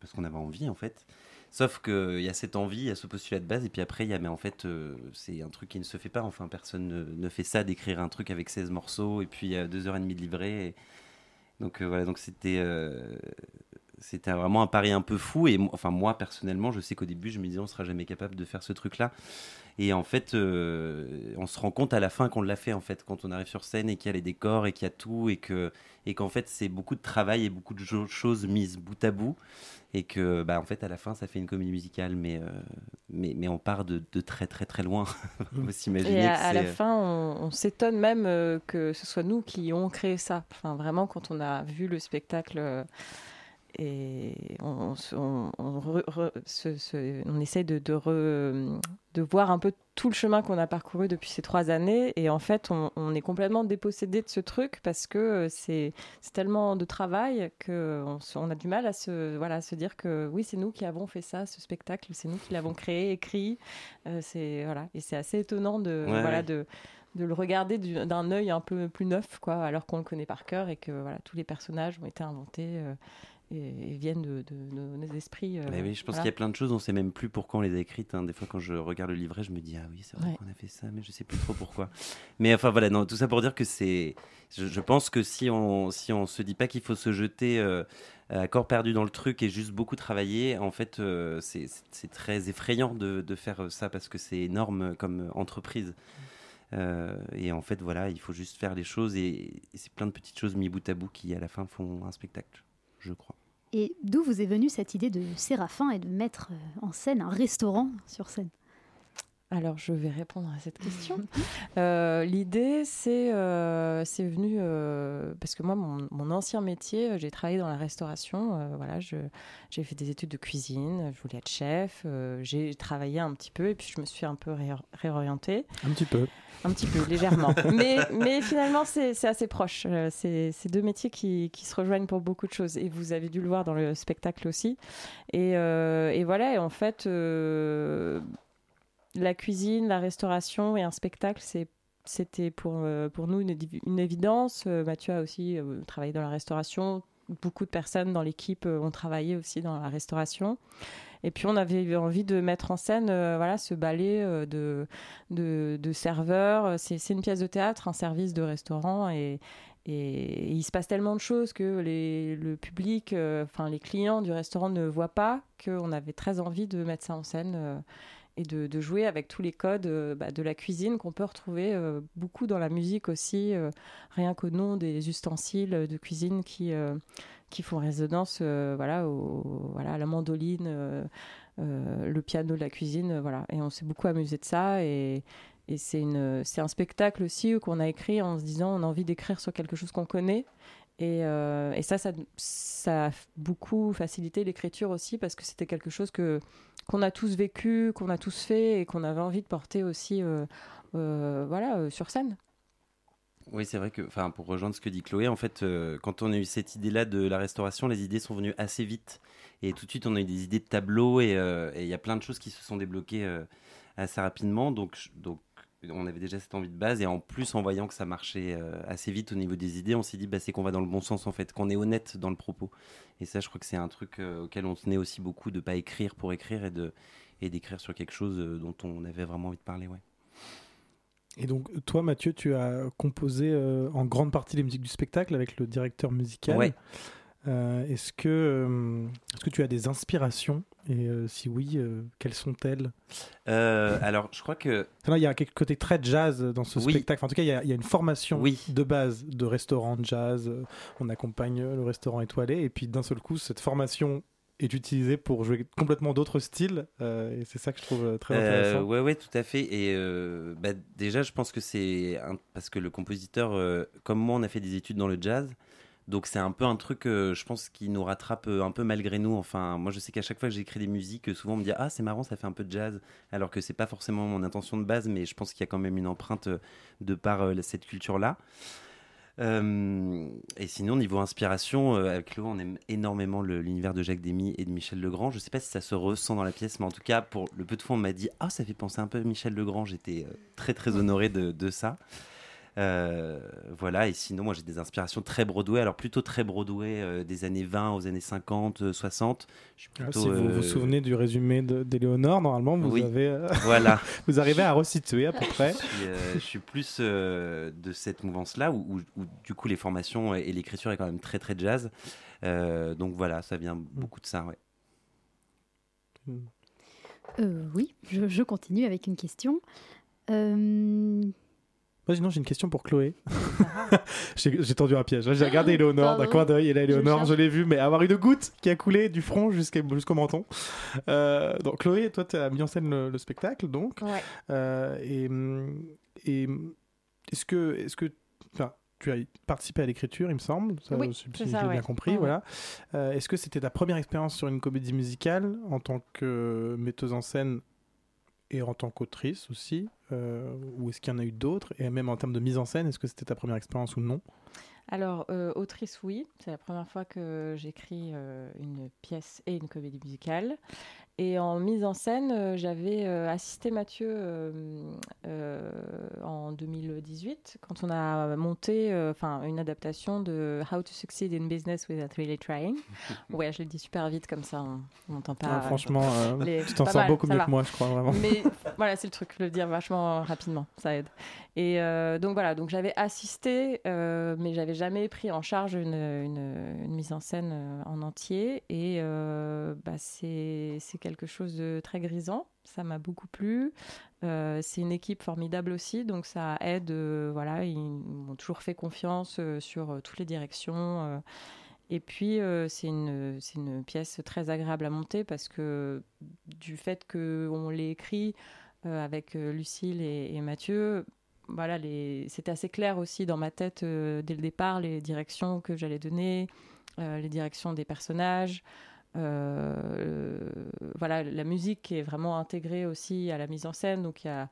parce qu'on avait envie, en fait. Sauf qu'il y a cette envie, il y a ce postulat de base, et puis après, il y a, mais en fait, euh, c'est un truc qui ne se fait pas. Enfin, personne ne, fait ça, d'écrire un truc avec 16 morceaux, et puis euh, deux heures et demie de livret. et- Donc euh, voilà, donc c'était euh, c'était vraiment un pari un peu fou. Et enfin, moi, personnellement, je sais qu'au début, je me disais, on sera jamais capable de faire ce truc-là. Et en fait, euh, on se rend compte à la fin qu'on l'a fait, en fait, quand on arrive sur scène et qu'il y a les décors et qu'il y a tout, et que et qu'en fait, c'est beaucoup de travail et beaucoup de choses mises bout à bout. Et que, bah, en fait, à la fin, ça fait une comédie musicale, mais, euh, mais, mais on part de, de très, très, très loin. Faut s'imaginer Et à, que à la c'est- fin, on, on s'étonne même euh, que ce soit nous qui ont créé ça. Enfin, vraiment, quand on a vu le spectacle euh, et on, on se- on, on re- re- se- se- on essaye de, de, re- de voir un peu tout le chemin qu'on a parcouru depuis ces trois années. Et en fait, on, on est complètement dépossédé de ce truc parce que euh, c'est tellement de travail qu'on on a du mal à se, voilà, à se dire que oui, c'est nous qui avons fait ça, ce spectacle, c'est nous qui l'avons créé, écrit. Euh, voilà, et c'est assez étonnant de Ouais, voilà ouais. de de le regarder du- d'un œil un peu plus neuf, quoi, alors qu'on le connaît par cœur et que voilà, tous les personnages ont été inventés euh, et, viennent de, de- de nos esprits. euh, oui, je pense voilà. qu'il y a plein de choses, on sait même plus pourquoi on les a écrites. hein. Des fois, quand je regarde le livret, je me dis, ah oui, c'est vrai Ouais. qu'on a fait ça, mais je sais plus trop pourquoi. mais enfin, voilà, non, tout ça pour dire que c'est. Je, je pense que si on si on se dit pas qu'il faut se jeter euh, à corps perdu dans le truc et juste beaucoup travailler, en fait, euh, c'est- très effrayant de, de faire ça parce que c'est énorme comme entreprise. Euh, et en fait, voilà, il faut juste faire les choses et, et c'est plein de petites choses mis bout à bout qui, à la fin, font un spectacle, je crois. Et d'où vous est venue cette idée de Séraphin et de mettre euh, en scène un restaurant sur scène? Alors, je vais répondre à cette question. Euh, L'idée, c'est euh, c'est venu euh, parce que moi, mon, mon ancien métier, euh, j'ai travaillé dans la restauration. voilà, j'ai fait des études de cuisine. Je voulais être chef. j'ai travaillé un petit peu et puis je me suis un peu ré- réorientée. Un petit peu. Un petit peu, légèrement. mais, mais finalement, c'est assez proche. C'est c'est deux métiers qui, qui se rejoignent pour beaucoup de choses. Et vous avez dû le voir dans le spectacle aussi. Et, et voilà, et en fait, la cuisine, la restauration et un spectacle, c'était pour, euh, pour nous une, évi- une évidence. Euh, Mathieu a aussi euh, travaillé dans la restauration. Beaucoup de personnes dans l'équipe ont travaillé aussi dans la restauration. Et puis on avait envie de mettre en scène voilà, ce ballet de, serveurs. C'est une pièce de théâtre, un service de restaurant. Et, il se passe tellement de choses que le public, enfin les clients du restaurant ne voient pas qu'on avait très envie de mettre ça en scène. Et de, jouer avec tous les codes euh, bah, de la cuisine qu'on peut retrouver euh, beaucoup dans la musique aussi, euh, rien qu'au nom des ustensiles de cuisine qui, euh, qui font résonance voilà, à la mandoline, le piano de la cuisine. voilà. Et on s'est beaucoup amusé de ça. Et, et c'est un spectacle aussi qu'on a écrit en se disant on a envie d'écrire sur quelque chose qu'on connaît. Et, euh, ça, ça, a beaucoup facilité l'écriture aussi parce que c'était quelque chose que qu'on a tous vécu, qu'on a tous fait et qu'on avait envie de porter aussi, euh, euh, voilà, sur scène. Oui, c'est vrai que, enfin, pour rejoindre ce que dit Chloé, en fait, quand on a eu cette idée-là de la restauration, les idées sont venues assez vite. Et tout de suite, on a eu des idées de tableaux et il y a plein de choses qui se sont débloquées assez rapidement. Donc, donc, on avait déjà cette envie de base. Et en plus, en voyant que ça marchait euh, assez vite au niveau des idées, on s'est dit, bah, c'est qu'on va dans le bon sens, en fait, qu'on est honnête dans le propos. Et ça, je crois que c'est un truc euh, auquel on tenait aussi beaucoup, de pas écrire pour écrire et de et d'écrire sur quelque chose euh, dont on avait vraiment envie de parler, ouais. Et donc, toi, Mathieu, tu as composé euh, en grande partie les musiques du spectacle avec le directeur musical. Ouais. Euh, est-ce que, euh, est-ce que tu as des inspirations Et euh, si oui, euh, quelles sont-elles? Euh, alors, je crois que Il y a quelque côté très jazz dans ce Oui. spectacle. Enfin, en tout cas, il y, a, il y a une formation Oui. de base de restaurant jazz. On accompagne le restaurant étoilé. Et puis, d'un seul coup, cette formation est utilisée pour jouer complètement d'autres styles. Et c'est ça que je trouve très intéressant. ouais, ouais, tout à fait. Et bah, déjà, je pense que c'est un- parce que le compositeur, comme moi, on a fait des études dans le jazz. Donc c'est un peu un truc, euh, je pense, qui nous rattrape euh, un peu malgré nous. Enfin, moi, je sais qu'à chaque fois que j'écris des musiques, euh, souvent on me dit ah c'est marrant, ça fait un peu de jazz, alors que c'est pas forcément mon intention de base, mais je pense qu'il y a quand même une empreinte de par euh, cette culture-là. Euh, et sinon, niveau inspiration, euh, avec Chloé, on aime énormément l'univers de Jacques Demy et de Michel Legrand. Je sais pas si ça se ressent dans la pièce, mais en tout cas, pour le peu de fois, on m'a dit Ah, ça fait penser un peu à Michel Legrand. J'étais très, très honoré de ça. Euh, voilà, et sinon, moi j'ai des inspirations très Broadway, alors plutôt très Broadway euh, des années 20 aux années 50, euh, 60. Je suis Ah, plutôt, si vous vous euh, souvenez du résumé de- d'Éléonore, normalement, vous, Oui. avez, euh, Voilà. vous arrivez à resituer à peu près. Je suis, euh, je suis plus euh, de cette mouvance-là où, où- où, du coup les formations et l'écriture est quand même très très jazz. Euh, donc voilà, ça vient beaucoup de ça. Ouais. Euh, oui, je, je continue avec une question. Euh, Vas-y, non, j'ai une question pour Chloé. j'ai j'ai tendu un piège. J'ai regardé Éléonore d'un coin d'œil et là, cherche. je, l'ai vue, mais avoir une goutte qui a coulé du front jusqu'au menton. Euh, donc, Chloé, toi, tu as mis en scène le, le spectacle, donc. Ouais. Euh, et et est-ce que, est que enfin, tu as participé à l'écriture, il me semble, ça, Oui, si, j'ai ouais. bien compris. Ouais, voilà. Euh, est-ce que c'était ta première expérience sur une comédie musicale en tant que metteuse en scène et en tant qu'autrice aussi euh, Ou est-ce qu'il y en a eu d'autres? Et même en termes de mise en scène, est-ce que c'était ta première expérience ou non? Alors, euh, autrice, oui. C'est la première fois que j'écris euh, une pièce et une comédie musicale. Et en mise en scène, euh, j'avais euh, assisté Mathieu euh, euh, en 2018 quand on a monté euh, enfin une adaptation de How to Succeed in Business Without Really Trying. ouais, je le dis super vite comme ça, on n'entend pas. Ah, franchement, euh, les- tu t'en sors mal, beaucoup mieux va. que moi, je crois, vraiment. Mais voilà, c'est le truc, le dire vachement rapidement, ça aide. Et euh, donc voilà, donc j'avais assisté, euh, mais j'avais jamais pris en charge une, une- une mise en scène en entier. Et euh, bah, c'est c'est quelque chose de très grisant. Ça m'a beaucoup plu. Euh, c'est une équipe formidable aussi, donc ça aide. euh, voilà, ils m'ont toujours fait confiance euh, sur toutes les directions. et puis, c'est une, une pièce très agréable à monter parce que du fait qu'on l'ait écrit avec Lucille et, Mathieu, voilà, c'était assez clair aussi dans ma tête dès le départ les directions que j'allais donner, les directions des personnages. Euh, voilà, la musique qui est vraiment intégrée aussi à la mise en scène. Donc, il y a.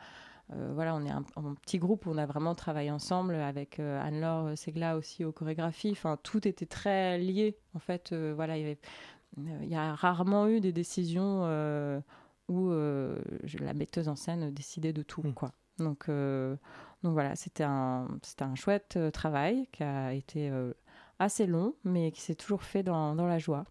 euh, voilà, on est un, un petit groupe où on a vraiment travaillé ensemble avec euh, Anne-Laure Segla aussi aux chorégraphies. Enfin, tout était très lié. En fait, euh, voilà, il y euh, a rarement eu des décisions euh, où euh, la metteuse en scène décidait de tout, quoi. Donc, euh, donc voilà, c'était un, c'était un chouette euh, travail qui a été euh, assez long, mais qui s'est toujours fait dans, dans la joie.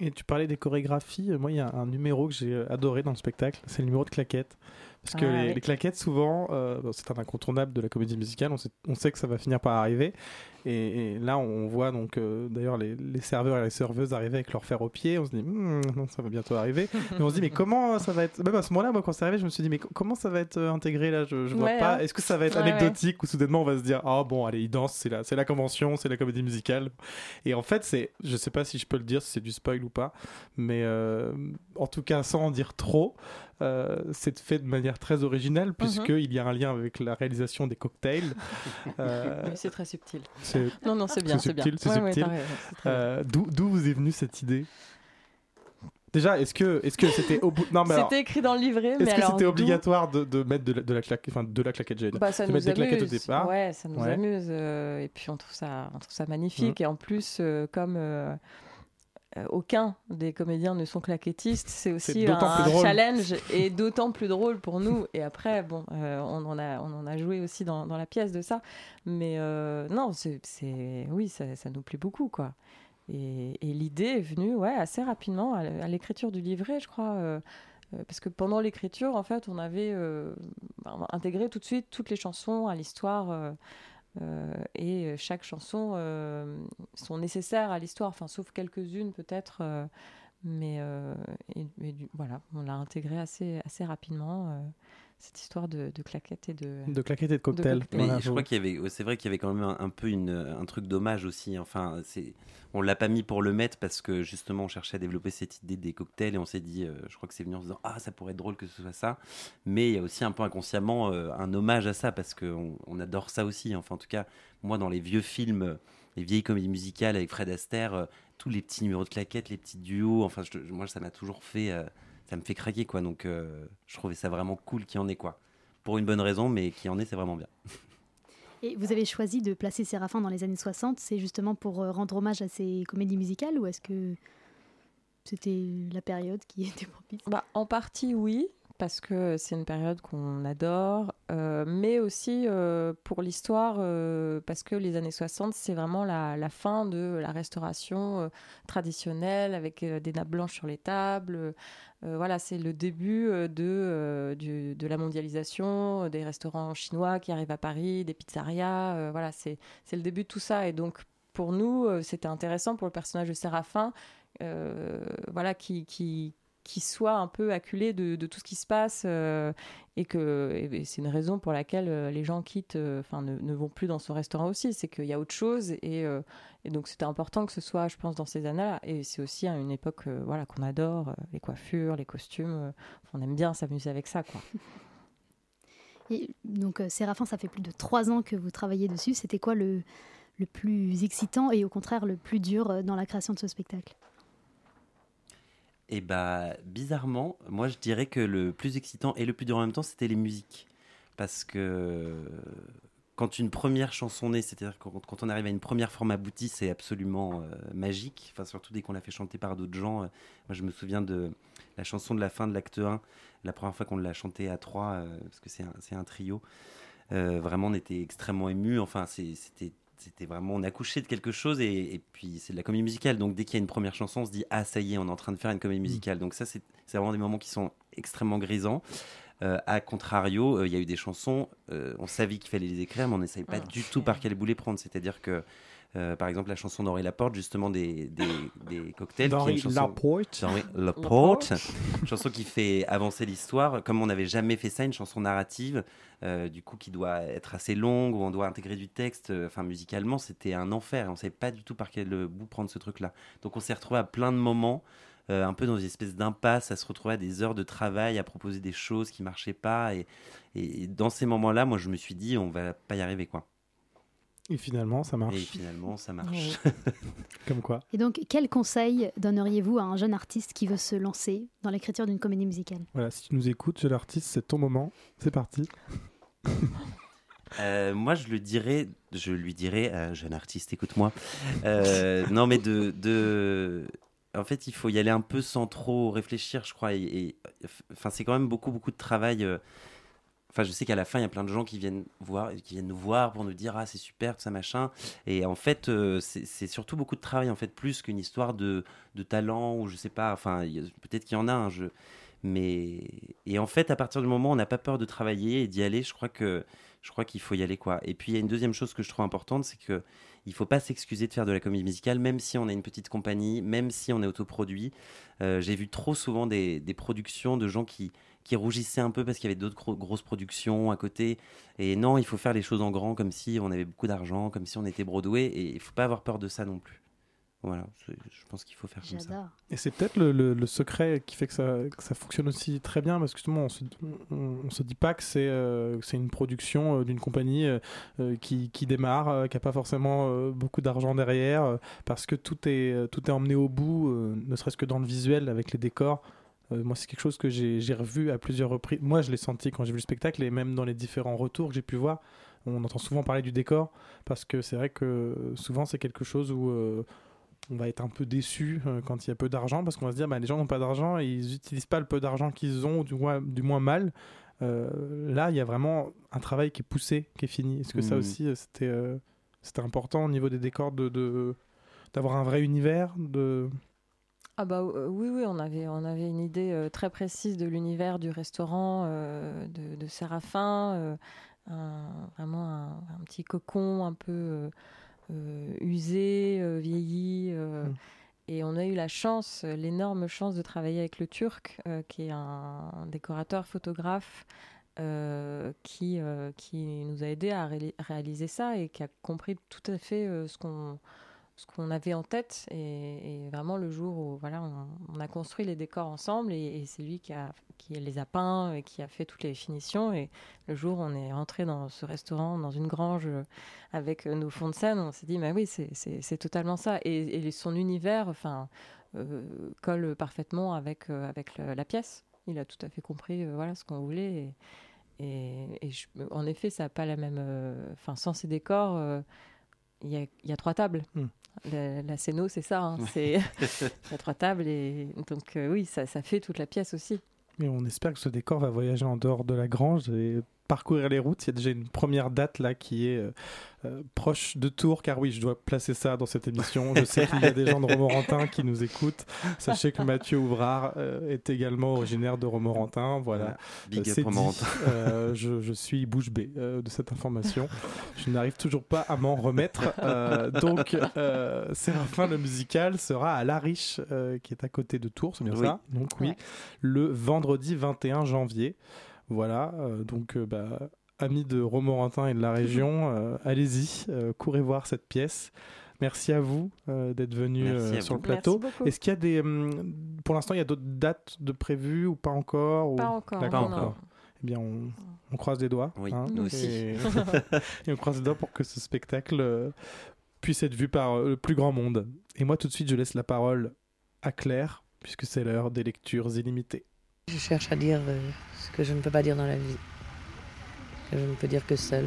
Et tu parlais des chorégraphies. Moi, il y a un numéro que j'ai adoré dans le spectacle. C'est le numéro de claquettes. Parce que Ah, les, oui. les claquettes, souvent, euh, c'est un incontournable de la comédie musicale. On sait, on sait que ça va finir par arriver. Et, et là, on voit donc euh, d'ailleurs les, les serveurs et les serveuses arriver avec leur fer au pied. On se dit, Hmm, non, ça va bientôt arriver. Mais on se dit, mais comment ça va être? Même à ce moment-là, moi, quand c'est arrivé, je me suis dit, mais co- comment ça va être euh, intégré là? Je, je vois Ouais, pas. hein. Est-ce que ça va être Ouais, anecdotique ou soudainement on va se dire, ah bon, allez, ils dansent, c'est la, c'est la convention, c'est la comédie musicale. Et en fait, c'est, je sais pas si je peux le dire, si c'est du spoil ou pas, mais euh, en tout cas, sans en dire trop, euh, c'est fait de manière très originelle, puisqu'il y a un lien avec la réalisation des cocktails. C'est très subtil. c'est- Non, non, c'est bien, c'est bien. subtil, c'est Ouais, ouais, subtil. c'est très Euh, D'où vous est venue cette idée? Déjà, est-ce que est-ce que c'était au bout non mais C'était écrit dans le livret, est-ce que c'était obligatoire de, de mettre de la, de la claque, enfin de la claquette dire, Bah, ça de nous mettre des claquettes au amuse. départ? Ouais, ça nous Ouais. amuse. euh, et puis on trouve ça, on trouve ça magnifique. Mhm. Et en plus, euh, comme euh, aucun des comédiens ne sont claquettistes, c'est aussi un, drôle. challenge et d'autant plus drôle pour nous. Et après, bon, euh, on en a, on en a joué aussi dans, dans la pièce de ça. Mais euh, non, c'est, oui, ça, ça nous plaît beaucoup, quoi. Et, et l'idée est venue, ouais, assez rapidement à, l'écriture du livret, je crois. euh, euh, parce que pendant l'écriture, en fait, on avait euh, intégré tout de suite toutes les chansons à l'histoire. Euh, euh, et chaque chanson euh, sont nécessaires à l'histoire, enfin, sauf quelques-unes peut-être. euh, mais euh, voilà, on l'a intégré assez, assez rapidement, euh, cette histoire de, de claquettes et de, De claquettes et de cocktails. Mais Voilà, je crois qu'il y avait, c'est vrai qu'il y avait quand même un, un peu une, un truc d'hommage aussi. Enfin, c'est, on l'a pas mis pour le mettre parce que justement on cherchait à développer cette idée des cocktails et on s'est dit, euh, je crois que c'est venu en se disant ah ça pourrait être drôle que ce soit ça. Mais il y a aussi un peu inconsciemment euh, un hommage à ça parce qu'on on adore ça aussi. Enfin en tout cas moi dans les vieux films, euh, les vieilles comédies musicales avec Fred Astaire, euh, tous les petits numéros de claquettes, les petits duos. Enfin je- moi ça m'a toujours fait, euh, ça me fait craquer quoi. Donc euh, je trouvais ça vraiment cool qu'il y en ait quoi. Pour une bonne raison, mais qu'il y en ait, c'est vraiment bien. Et vous avez choisi de placer Séraphin dans les années 60, c'est justement pour euh, rendre hommage à ces comédies musicales ou est-ce que c'était la période qui était propice? Bah, en partie, oui, parce que c'est une période qu'on adore, euh, mais aussi euh, pour l'histoire, euh, parce que les années 60, c'est vraiment la, fin de la restauration traditionnelle, avec des nappes blanches sur les tables. Voilà, c'est le début de, de la mondialisation, des restaurants chinois qui arrivent à Paris, des pizzerias. voilà, c'est le début de tout ça. Et donc, pour nous, c'était intéressant pour le personnage de Séraphin, voilà, qui, qui, qui soit un peu acculé de, tout ce qui se passe euh, et que c'est une raison pour laquelle euh, les gens quittent, euh, enfin ne, vont plus dans ce restaurant aussi, c'est qu'il y a autre chose et, donc c'était important que ce soit, je pense, dans ces années-là et c'est aussi à une époque voilà qu'on adore, les coiffures, les costumes, on aime bien s'amuser avec ça quoi. Et donc Séraphin, ça fait plus de trois ans que vous travaillez dessus. C'était quoi le, le plus excitant et au contraire le plus dur dans la création de ce spectacle? Et bah, bizarrement, moi je dirais que le plus excitant et le plus dur en même temps, c'était les musiques. Parce que quand une première chanson naît, c'est-à-dire quand, on arrive à une première forme aboutie, c'est absolument euh, magique. Enfin, surtout dès qu'on l'a fait chanter par d'autres gens. Euh, moi, je me souviens de la chanson de la fin de l'acte 1, la première fois qu'on l'a chantée à trois, euh, parce que c'est un, un trio. Vraiment, on était extrêmement émus. Enfin, c'était c'était vraiment, on a couché de quelque chose et, et puis c'est de la comédie musicale. Donc dès qu'il y a une première chanson, on se dit ah ça y est, on est en train de faire une comédie musicale. Donc ça c'est c'est vraiment des moments qui sont extrêmement grisants. Euh, à contrario, euh, il y a eu des chansons, euh, on savait qu'il fallait les écrire, mais on ne savait pas du tout par quel bout les prendre. C'est-à-dire que euh, par exemple, la chanson d'Henri Laporte, justement, des, des, des cocktails. D'Henri une chanson- Laporte. d'Henri Laporte. Chanson qui fait avancer l'histoire. Comme on n'avait jamais fait ça, une chanson narrative, euh, du coup, qui doit être assez longue, où on doit intégrer du texte. euh, Enfin, musicalement, c'était un enfer. On ne savait pas du tout par quel bout prendre ce truc-là. Donc, on s'est retrouvé à plein de moments. euh, un peu dans une espèce d'impasse, à se retrouver à des heures de travail, à proposer des choses qui marchaient pas. Et, et dans ces moments-là, moi, je me suis dit, on va pas y arriver, quoi. Et finalement, ça marche. Et finalement, ça marche. Comme quoi. Et donc, quel conseil donneriez-vous à un jeune artiste qui veut se lancer dans l'écriture d'une comédie musicale? Voilà, si tu nous écoutes, jeune artiste, c'est ton moment. C'est parti. Euh, moi, je le dirais, je lui dirais, euh, jeune artiste, écoute-moi. Euh, non, mais de, de, en fait, il faut y aller un peu sans trop réfléchir, je crois. Et, et, enfin, c'est quand même beaucoup, beaucoup de travail. Je sais qu'à la fin, il y a plein de gens qui viennent voir, qui viennent nous voir pour nous dire ah c'est super, tout ça machin. Et en fait, euh, c'est surtout beaucoup de travail en fait, plus qu'une histoire de, talent ou je sais pas. Enfin, a- peut-être qu'il y en a un. Je, mais et en fait, à partir du moment où on n'a pas peur de travailler et d'y aller, je crois que je crois qu'il faut y aller quoi. Et puis il y a une deuxième chose que je trouve importante, c'est que il faut pas s'excuser de faire de la comédie musicale, même si on est une petite compagnie, même si on est autoproduit. Euh, J'ai vu trop souvent des productions de gens qui qui rougissaient un peu parce qu'il y avait d'autres gro- grosses productions à côté. Et non, il faut faire les choses en grand, comme si on avait beaucoup d'argent, comme si on était Broadway. Et il faut pas avoir peur de ça non plus. Voilà, je pense qu'il faut faire comme ça. Et c'est peut-être le, le- le secret qui fait que ça, que ça fonctionne aussi très bien, parce que justement, on se, on, on se dit pas que c'est euh, une production euh, d'une compagnie euh, euh, qui, qui démarre, euh, qui a pas forcément euh, beaucoup d'argent derrière, euh, parce que tout est, tout est emmené au bout, euh, ne serait-ce que dans le visuel, avec les décors. Euh, moi, c'est quelque chose que j'ai revu à plusieurs reprises. Moi, je l'ai senti quand j'ai vu le spectacle, et même dans les différents retours que j'ai pu voir, on entend souvent parler du décor, parce que c'est vrai que souvent, c'est quelque chose où... euh, on va être un peu déçu euh, quand il y a peu d'argent parce qu'on va se dire bah, les gens n'ont pas d'argent et ils n'utilisent pas le peu d'argent qu'ils ont ou du moins, du moins mal. Là, il y a vraiment un travail qui est poussé, qui est fini. Est-ce que ça Mhm. aussi, c'était c'était important au niveau des décors de de- d'avoir un vrai univers de... Ah bah euh, oui, oui, on avait, on avait une idée euh, très précise de l'univers du restaurant euh, de, de Séraphin, un- vraiment un, un petit cocon un peu usé, vieilli. Mm. Et on a eu la chance, l'énorme chance de travailler avec le Turc, euh, qui est un, décorateur photographe. euh, qui, euh, qui nous a aidé à ré- réaliser ça et qui a compris tout à fait ce qu'on ce qu'on avait en tête et, vraiment le jour où voilà on, a construit les décors ensemble et, c'est lui qui, a, qui les a peints et qui a fait toutes les finitions et le jour où on est rentré dans ce restaurant dans une grange avec nos fonds de scène on s'est dit mais oui c'est- totalement ça et, son univers enfin euh, colle parfaitement avec euh, avec la pièce il a tout à fait compris euh, voilà ce qu'on voulait et, en effet ça n'a pas la même enfin sans ces décors il y, a, il y a trois tables. Hmm. La, la scéno, c'est ça. hein, Ouais. c'est il y a trois tables et donc euh, oui, ça, ça fait toute la pièce aussi. Et on espère que ce décor va voyager en dehors de la grange et parcourir les routes. Il y a déjà une première date là qui est euh, euh, proche de Tours, car oui, je dois placer ça dans cette émission. Je sais qu'il y a des gens de Romorantin qui nous écoutent. Sachez que Mathieu Ouvrard euh, est également originaire de Romorantin. Voilà. Big up c'est Romorantin. dit. Je, je suis bouche bée euh, de cette information. Je n'arrive toujours pas à m'en remettre. Euh, donc, euh, Séraphin le musical sera à La Riche, euh, qui est à côté de Tours, c'est bien Oui. ça? Donc oui, le vendredi 21 janvier. Voilà, euh, donc euh, bah, amis de Romorantin et de la région, euh, allez-y, euh, courez voir cette pièce. Merci à vous euh, d'être euh, à sur vous. le plateau. Merci beaucoup. Est-ce qu'il y a des, hum, pour l'instant, il y a d'autres dates de prévues ou pas encore ou- Pas encore. D'accord. non, non. Eh bien, on, on croise les doigts. Oui, hein, nous aussi. Et, on croise les doigts pour que ce spectacle euh, puisse être vu par le plus grand monde. Et moi, tout de suite, je laisse la parole à Claire, puisque c'est l'heure des lectures illimitées. Je cherche à dire euh, ce que je ne peux pas dire dans la vie, que je ne peux dire que seul.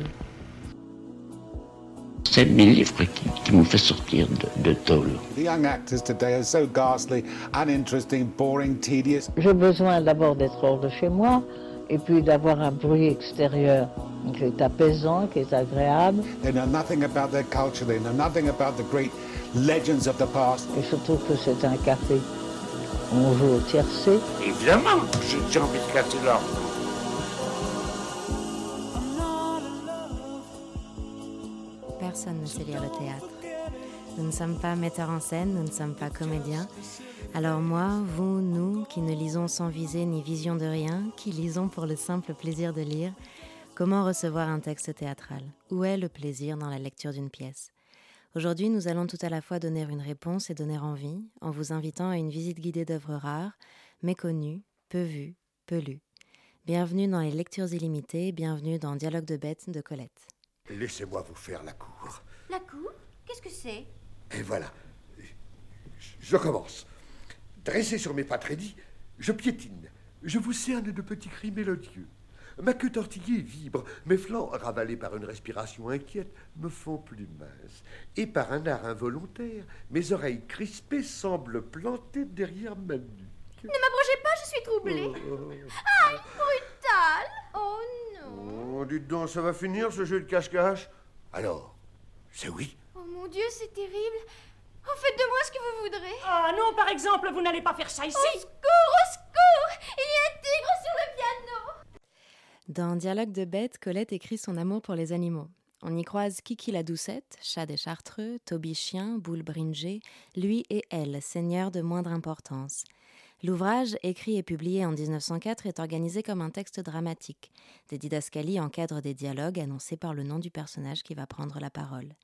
C'est mes livres qui, qui m'ont fait sortir de, de tôle. The young actors today are so ghastly, uninteresting, boring, tedious. J'ai besoin d'abord d'être hors de chez moi et puis d'avoir un bruit extérieur qui est apaisant, qui est agréable. They know nothing about their culture, they know nothing about the great legends of the past. Et surtout que c'est un café. On joue au tiercé. Évidemment, j'ai j'ai envie de casser l'ordre. Personne ne sait lire le théâtre. Nous ne sommes pas metteurs en scène, nous ne sommes pas comédiens. Alors moi, vous, nous, qui ne lisons sans visée ni vision de rien, qui lisons pour le simple plaisir de lire, comment recevoir un texte théâtral? Où est le plaisir dans la lecture d'une pièce? Aujourd'hui, nous allons tout à la fois donner une réponse et donner envie, en vous invitant à une visite guidée d'œuvres rares, méconnues, peu vues, peu lues. Bienvenue dans les lectures illimitées, bienvenue dans Dialogue de bêtes de Colette. Laissez-moi vous faire la cour. La cour? Qu'est-ce que c'est? Et voilà. Je commence. Dressé sur mes pas je piétine. Je vous cerne de petits cris mélodieux. Ma queue tortillée vibre, mes flancs, ravalés par une respiration inquiète, me font plus mince. Et par un art involontaire, mes oreilles crispées semblent plantées derrière ma nuque. Ne m'approchez pas, je suis troublée. Aïe, brutal Oh non Oh, dites donc, ça va finir ce jeu de cache-cache? Alors, c'est oui? Oh mon Dieu, c'est terrible Oh, faites de moi ce que vous voudrez Ah non, par exemple, vous n'allez pas faire ça ici. Au secours, au secours Il y a un tigre sur le piano Dans Dialogue de bêtes, Colette écrit son amour pour les animaux. On y croise Kiki la doucette, chat des chartreux, Toby chien, boule bringée, lui et elle, seigneurs de moindre importance. L'ouvrage, écrit et publié en 1904, est organisé comme un texte dramatique. Des didascalies encadrent des dialogues annoncés par le nom du personnage qui va prendre la parole.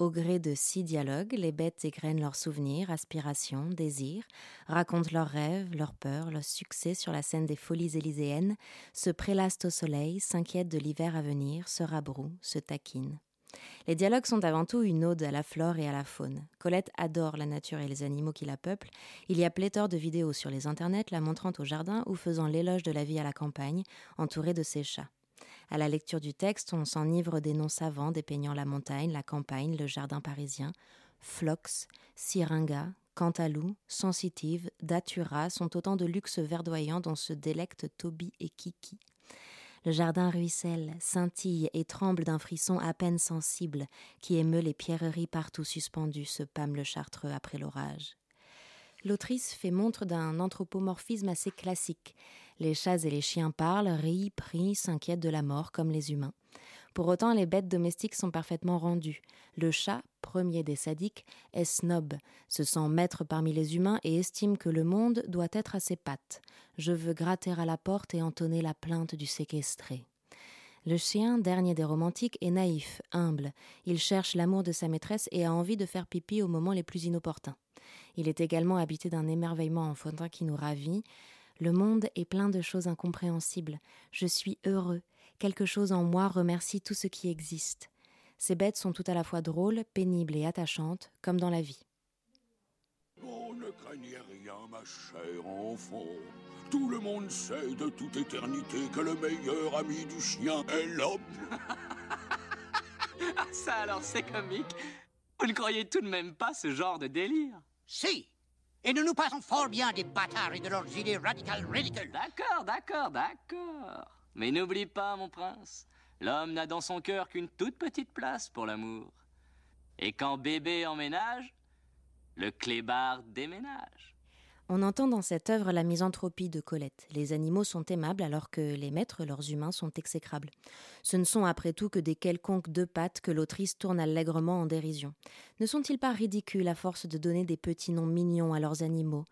Au gré de six dialogues, les bêtes égrènent leurs souvenirs, aspirations, désirs, racontent leurs rêves, leurs peurs, leurs succès sur la scène des folies élyséennes, se prélassent au soleil, s'inquiètent de l'hiver à venir, se rabrouent, se taquinent. Les dialogues sont avant tout une ode à la flore et à la faune. Colette adore la nature et les animaux qui la peuplent. Il y a pléthore de vidéos sur les internets la montrant au jardin ou faisant l'éloge de la vie à la campagne, entourée de ses chats. À la lecture du texte, on s'enivre des noms savants dépeignant la montagne, la campagne, le jardin parisien. Phlox, Syringa, Cantalou, Sensitive, Datura sont autant de luxes verdoyants dont se délectent Toby et Kiki. Le jardin ruisselle, scintille et tremble d'un frisson à peine sensible qui émeut les pierreries partout suspendues, se pâme le chartreux après l'orage. L'autrice fait montre d'un anthropomorphisme assez classique. Les chats et les chiens parlent, rient, prient, s'inquiètent de la mort comme les humains. Pour autant, les bêtes domestiques sont parfaitement rendues. Le chat, premier des sadiques, est snob, se sent maître parmi les humains et estime que le monde doit être à ses pattes. Je veux gratter à la porte et entonner la plainte du séquestré. Le chien, dernier des romantiques, est naïf, humble. Il cherche l'amour de sa maîtresse et a envie de faire pipi au moment les plus inopportuns. Il est également habité d'un émerveillement enfantin qui nous ravit. Le monde est plein de choses incompréhensibles. Je suis heureux. Quelque chose en moi remercie tout ce qui existe. Ces bêtes sont tout à la fois drôles, pénibles et attachantes, comme dans la vie. Oh, ne craignez rien, ma chère enfant. Tout le monde sait de toute éternité que le meilleur ami du chien est l'homme. Ah, ça alors, c'est comique. Vous ne croyez tout de même pas ce genre de délire? Si. Et nous nous passons fort bien des bâtards et de leurs idées radicales. D'accord, d'accord, d'accord. Mais n'oublie pas, mon prince, l'homme n'a dans son cœur qu'une toute petite place pour l'amour. Et quand bébé emménage, le clébard déménage. On entend dans cette œuvre la misanthropie de Colette. Les animaux sont aimables alors que les maîtres, leurs humains, sont exécrables. Ce ne sont après tout que des quelconques deux pattes que l'autrice tourne allègrement en dérision. Ne sont-ils pas ridicules à force de donner des petits noms mignons à leurs animaux?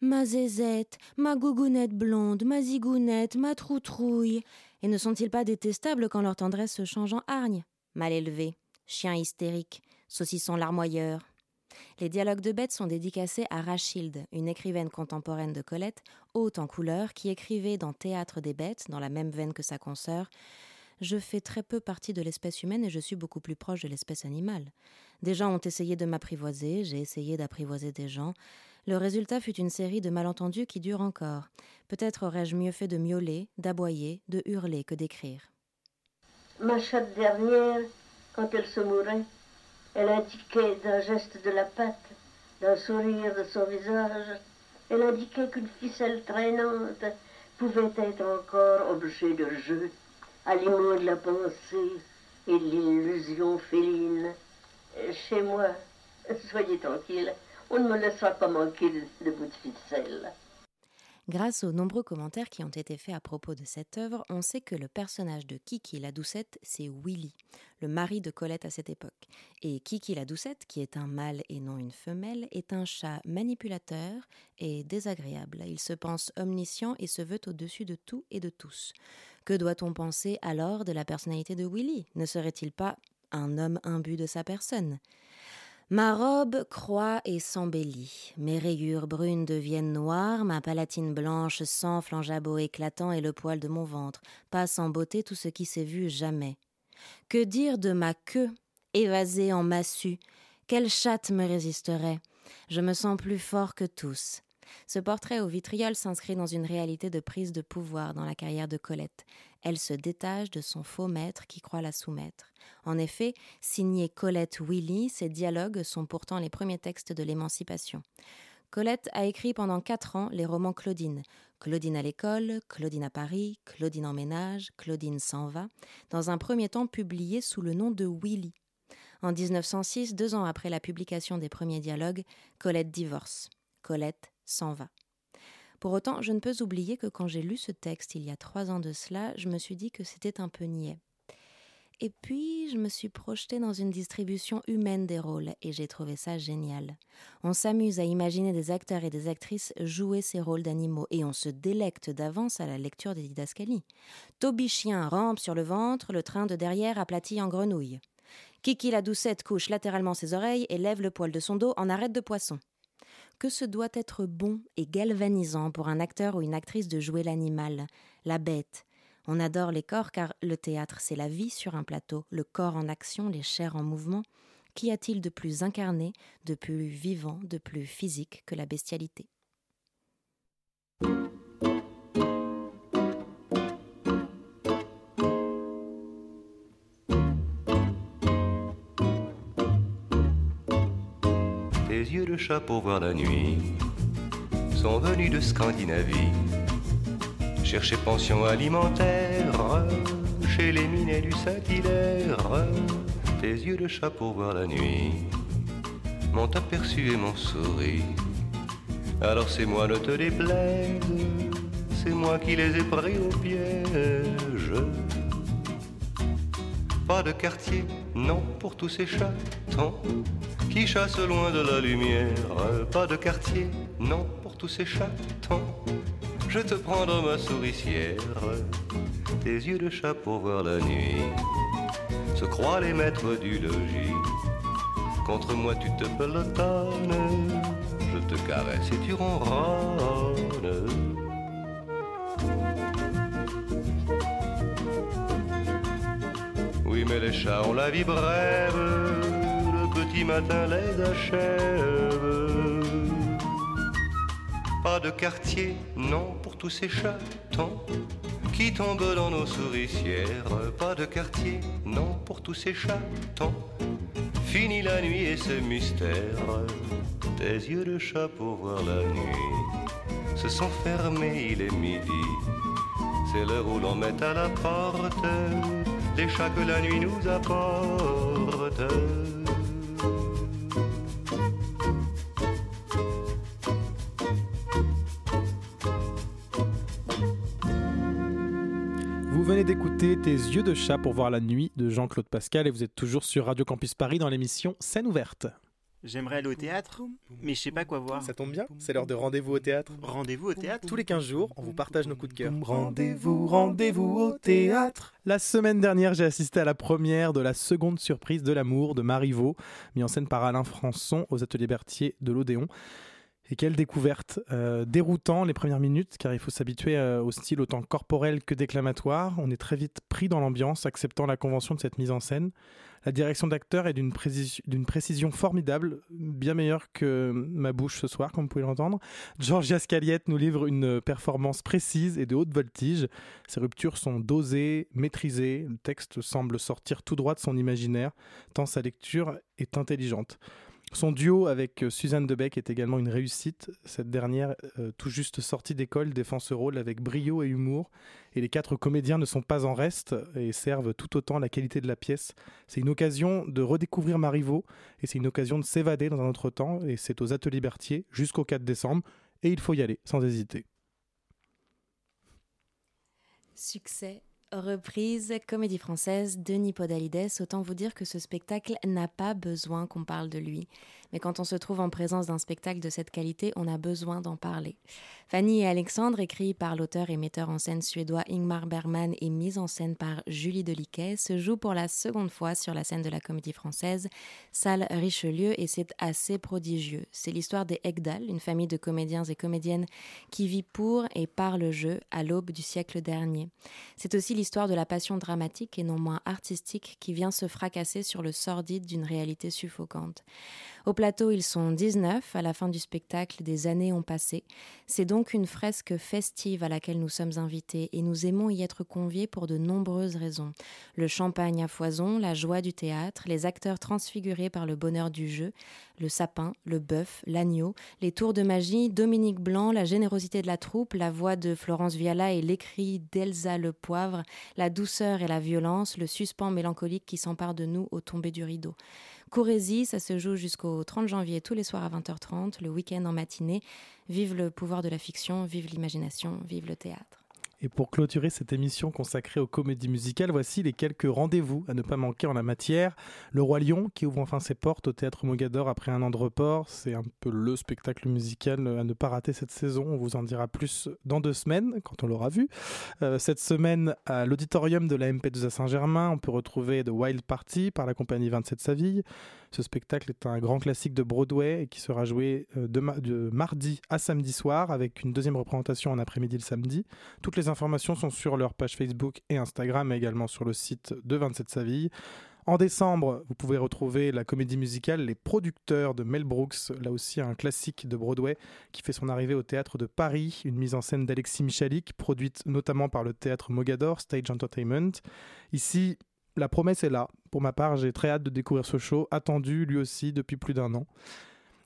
Ma zézette, ma gougounette blonde, ma zigounette, ma troutrouille. Et ne sont-ils pas détestables quand leur tendresse se change en hargne? Mal élevé, chien hystérique, saucisson larmoyeur, les dialogues de bêtes sont dédicacés à Rachilde, une écrivaine contemporaine de Colette, haute en couleur, qui écrivait dans Théâtre des bêtes, dans la même veine que sa consoeur. Je fais très peu partie de l'espèce humaine et je suis beaucoup plus proche de l'espèce animale. Des gens ont essayé de m'apprivoiser, j'ai essayé d'apprivoiser des gens. Le résultat fut une série de malentendus qui durent encore. Peut-être aurais-je mieux fait de miauler, d'aboyer, de hurler que d'écrire. Ma chatte dernière, quand elle se mourait, elle indiquait d'un geste de la patte, d'un sourire de son visage, elle indiquait qu'une ficelle traînante pouvait être encore objet de jeu, aliment de la pensée et de l'illusion féline. Chez moi, soyez tranquille, on ne me laissera pas manquer de, de bout de ficelle. Grâce aux nombreux commentaires qui ont été faits à propos de cette œuvre, on sait que le personnage de Kiki la Doucette, c'est Willy, le mari de Colette à cette époque. Et Kiki la Doucette, qui est un mâle et non une femelle, est un chat manipulateur et désagréable. Il se pense omniscient et se veut au-dessus de tout et de tous. Que doit-on penser alors de la personnalité de Willy? Ne serait-il pas un homme imbu de sa personne? Ma robe croît et s'embellit, mes rayures brunes deviennent noires, ma palatine blanche s'enfle en jabot éclatant et le poil de mon ventre passe en beauté tout ce qui s'est vu jamais. Que dire de ma queue, évasée en massue? Quelle chatte me résisterait? Je me sens plus fort que tous. Ce portrait au vitriol s'inscrit dans une réalité de prise de pouvoir dans la carrière de Colette. Elle se détache de son faux maître qui croit la soumettre. En effet, signé Colette Willy, ses dialogues sont pourtant les premiers textes de l'émancipation. Colette a écrit pendant quatre ans les romans Claudine. Claudine à l'école, Claudine à Paris, Claudine en ménage, Claudine s'en va, dans un premier temps publié sous le nom de Willy. En 1906, deux ans après la publication des premiers dialogues, Colette divorce. Colette s'en va. Pour autant, je ne peux oublier que quand j'ai lu ce texte il y a trois ans de cela, je me suis dit que c'était un peu niais. Et puis, je me suis projetée dans une distribution humaine des rôles et j'ai trouvé ça génial. On s'amuse à imaginer des acteurs et des actrices jouer ces rôles d'animaux et on se délecte d'avance à la lecture des didascalies. Toby Chien rampe sur le ventre, le train de derrière aplati en grenouille. Kiki la doucette couche latéralement ses oreilles et lève le poil de son dos en arête de poisson. Que ce doit être bon et galvanisant pour un acteur ou une actrice de jouer l'animal, la bête. On adore les corps car le théâtre c'est la vie sur un plateau, le corps en action, les chairs en mouvement. Qu'y a-t-il de plus incarné, de plus vivant, de plus physique que la bestialité? Yeux de chat pour voir la nuit sont venus de Scandinavie. Chercher pension alimentaire chez les minets du Saint-Hilaire. Tes yeux de chat pour voir la nuit m'ont aperçu et m'ont souri. Alors c'est moi, ne te déplaise, c'est moi qui les ai pris au piège. Pas de quartier, non, pour tous ces chatons qui chassent loin de la lumière. Pas de quartier, non, pour tous ces chatons. Je te prends dans ma souricière, tes yeux de chat pour voir la nuit. Se croient les maîtres du logis. Contre moi tu te pelotonnes, je te caresse et tu ronronnes. Oui, mais les chats ont la vie brève, matin les achève. Pas de quartier, non, pour tous ces chatons qui tombent dans nos souricières. Pas de quartier, non, pour tous ces chatons. Fini la nuit et ce mystère, tes yeux de chat pour voir la nuit se sont fermés, il est midi. C'est l'heure où l'on met à la porte les chats que la nuit nous apporte. D'écouter Tes yeux de chat pour voir la nuit de Jean-Claude Pascal et vous êtes toujours sur Radio Campus Paris dans l'émission Scène ouverte. J'aimerais aller au théâtre, mais je sais pas quoi voir. Ça tombe bien, c'est l'heure de rendez-vous au théâtre. Rendez-vous au théâtre Tous les 15 jours, on vous partage nos coups de cœur. Rendez-vous, rendez-vous au théâtre. La semaine dernière, j'ai assisté à la première de la seconde surprise de l'amour de Marivaux, mis en scène par Alain Françon aux Ateliers Berthier de l'Odéon. Et quelle découverte euh, Déroutant les premières minutes, car il faut s'habituer euh, au style autant corporel que déclamatoire. On est très vite pris dans l'ambiance, acceptant la convention de cette mise en scène. La direction d'acteur est d'une précis- d'une précision formidable, bien meilleure que ma bouche ce soir, comme vous pouvez l'entendre. Georgia Scaliette nous livre une performance précise et de haute voltige. Ses ruptures sont dosées, maîtrisées. Le texte semble sortir tout droit de son imaginaire, tant sa lecture est intelligente. Son duo avec euh, Suzanne Debec est également une réussite. Cette dernière, euh, tout juste sortie d'école, défend ce rôle avec brio et humour. Et les quatre comédiens ne sont pas en reste et servent tout autant la qualité de la pièce. C'est une occasion de redécouvrir Marivaux et c'est une occasion de s'évader dans un autre temps. Et c'est aux Ateliers Berthier jusqu'au 4 décembre. Et il faut y aller sans hésiter. Succès, reprise, comédie française, Denis Podalides. Autant vous dire que ce spectacle n'a pas besoin qu'on parle de lui. Mais quand on se trouve en présence d'un spectacle de cette qualité, on a besoin d'en parler. Fanny et Alexandre, écrit par l'auteur et metteur en scène suédois Ingmar Bergman et mise en scène par Julie Deliquet, se joue pour la seconde fois sur la scène de la comédie française, salle Richelieu, et c'est assez prodigieux. C'est l'histoire des Egdal, une famille de comédiens et comédiennes qui vit pour et par le jeu à l'aube du siècle dernier. C'est aussi l'histoire de la passion dramatique et non moins artistique qui vient se fracasser sur le sordide d'une réalité suffocante. Plateau, ils sont 19. À la fin du spectacle, des années ont passé. C'est donc une fresque festive à laquelle nous sommes invités et nous aimons y être conviés pour de nombreuses raisons. Le champagne à foison, la joie du théâtre, les acteurs transfigurés par le bonheur du jeu, le sapin, le bœuf, l'agneau, les tours de magie, Dominique Blanc, la générosité de la troupe, la voix de Florence Viala et l'écrit d'Elsa Le Poivre, la douceur et la violence, le suspens mélancolique qui s'empare de nous au tomber du rideau. Courez-y, ça se joue jusqu'au 30 janvier tous les soirs à 20h30, le week-end en matinée. Vive le pouvoir de la fiction, vive l'imagination, vive le théâtre. Et pour clôturer cette émission consacrée aux comédies musicales, voici les quelques rendez-vous à ne pas manquer en la matière. Le Roi Lion, qui ouvre enfin ses portes au théâtre Mogador après un an de report. C'est un peu le spectacle musical à ne pas rater cette saison. On vous en dira plus dans deux semaines, quand on l'aura vu. Euh, cette semaine, à l'auditorium de la MP2 à Saint-Germain, on peut retrouver The Wild Party par la compagnie 27 Saville. Ce spectacle est un grand classique de Broadway qui sera joué euh, de mardi à samedi soir avec une deuxième représentation en après-midi le samedi. Toutes les informations sont sur leur page Facebook et Instagram, mais également sur le site de 27 Saville. En décembre, vous pouvez retrouver la comédie musicale Les Producteurs de Mel Brooks, là aussi un classique de Broadway qui fait son arrivée au théâtre de Paris, une mise en scène d'Alexis Michalik, produite notamment par le théâtre Mogador Stage Entertainment. Ici, la promesse est là. Pour ma part, j'ai très hâte de découvrir ce show, attendu lui aussi depuis plus d'un an.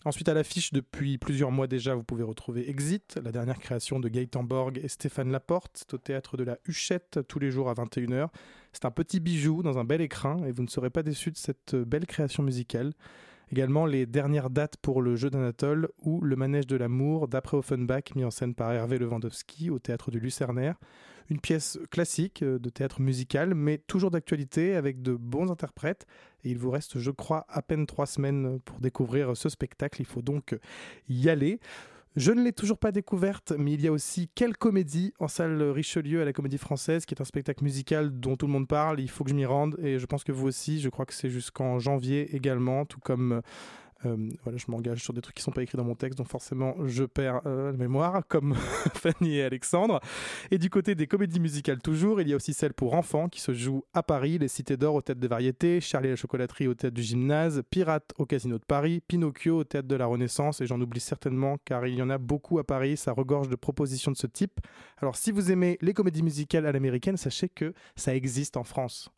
Ensuite, à l'affiche, depuis plusieurs mois déjà, vous pouvez retrouver Exit, la dernière création de Gaëtan Borg et Stéphane Laporte. C'est au théâtre de la Huchette tous les jours à 21h. C'est un petit bijou dans un bel écrin et vous ne serez pas déçus de cette belle création musicale. Également les dernières dates pour le jeu d'Anatole ou le manège de l'amour d'après Offenbach mis en scène par Hervé Lewandowski au théâtre du Lucernaire. Une pièce classique euh, de théâtre musical mais toujours d'actualité avec de bons interprètes il vous reste je crois à peine trois semaines pour découvrir ce spectacle. Il faut donc y aller. Je ne l'ai toujours pas découverte, mais il y a aussi Quelle comédie en salle Richelieu à la Comédie Française, qui est un spectacle musical dont tout le monde parle. Il faut que je m'y rende et je pense que vous aussi. Je crois que c'est jusqu'en janvier également, tout comme. Euh, voilà, je m'engage sur des trucs qui sont pas écrits dans mon texte, donc forcément je perds euh, la mémoire, comme Fanny et Alexandre. Et du côté des comédies musicales toujours, il y a aussi celle pour enfants qui se joue à Paris, Les Cités d'Or au Théâtre des Variétés, Charlie et la Chocolaterie au Théâtre du Gymnase, Pirate au Casino de Paris, Pinocchio au Théâtre de la Renaissance, et j'en oublie certainement car il y en a beaucoup à Paris, ça regorge de propositions de ce type. Alors si vous aimez les comédies musicales à l'américaine, sachez que ça existe en France.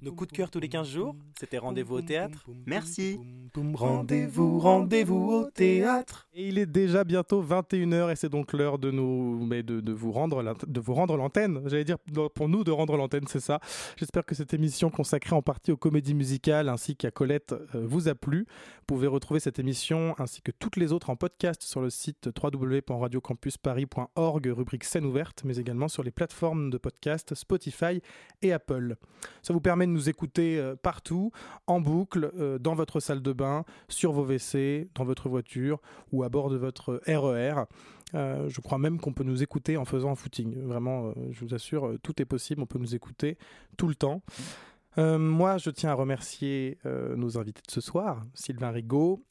Nos coups de cœur tous les 15 jours, c'était rendez-vous au théâtre. Merci. Rendez-vous, rendez-vous au théâtre. Et il est déjà bientôt 21h et c'est donc l'heure de nous, mais de, de vous rendre, de vous rendre l'antenne. J'allais dire pour nous de rendre l'antenne, c'est ça. J'espère que cette émission consacrée en partie aux comédies musicales ainsi qu'à Colette euh, vous a plu. Vous pouvez retrouver cette émission ainsi que toutes les autres en podcast sur le site www.radiocampusparis.org, rubrique scène ouverte, mais également sur les plateformes de podcast Spotify et Apple. Ça vous permet de nous écouter euh, partout, en boucle, euh, dans votre salle de bain, sur vos WC, dans votre voiture ou à bord de votre RER. Euh, je crois même qu'on peut nous écouter en faisant un footing. Vraiment, je vous assure, tout est possible. On peut nous écouter tout le temps. Moi, je tiens à remercier nos invités de ce soir, Sylvain Rigaud,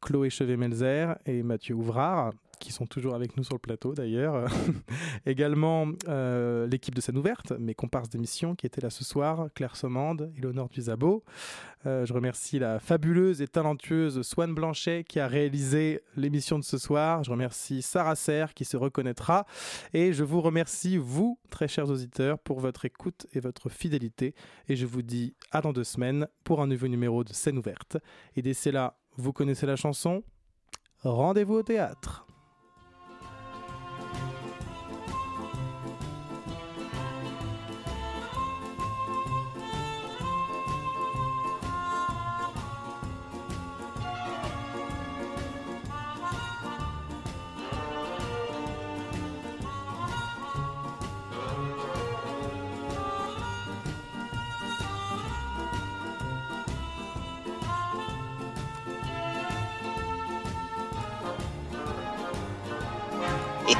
Chloé Chevet-Melzer et Mathieu Ouvrard, qui sont toujours avec nous sur le plateau d'ailleurs. Également euh, l'équipe de scène ouverte, mes comparses d'émission qui étaient là ce soir, Claire Sommande, Éléonore Duzabo. Euh, je remercie la fabuleuse et talentueuse Swan Blanchet qui a réalisé l'émission de ce soir. Je remercie Sarah Serre qui se reconnaîtra. Et je vous remercie, vous, très chers auditeurs, pour votre écoute et votre fidélité. Et je vous dis à dans deux semaines pour un nouveau numéro de scène ouverte. Et d'ici là, vous connaissez la chanson? Rendez-vous au théâtre.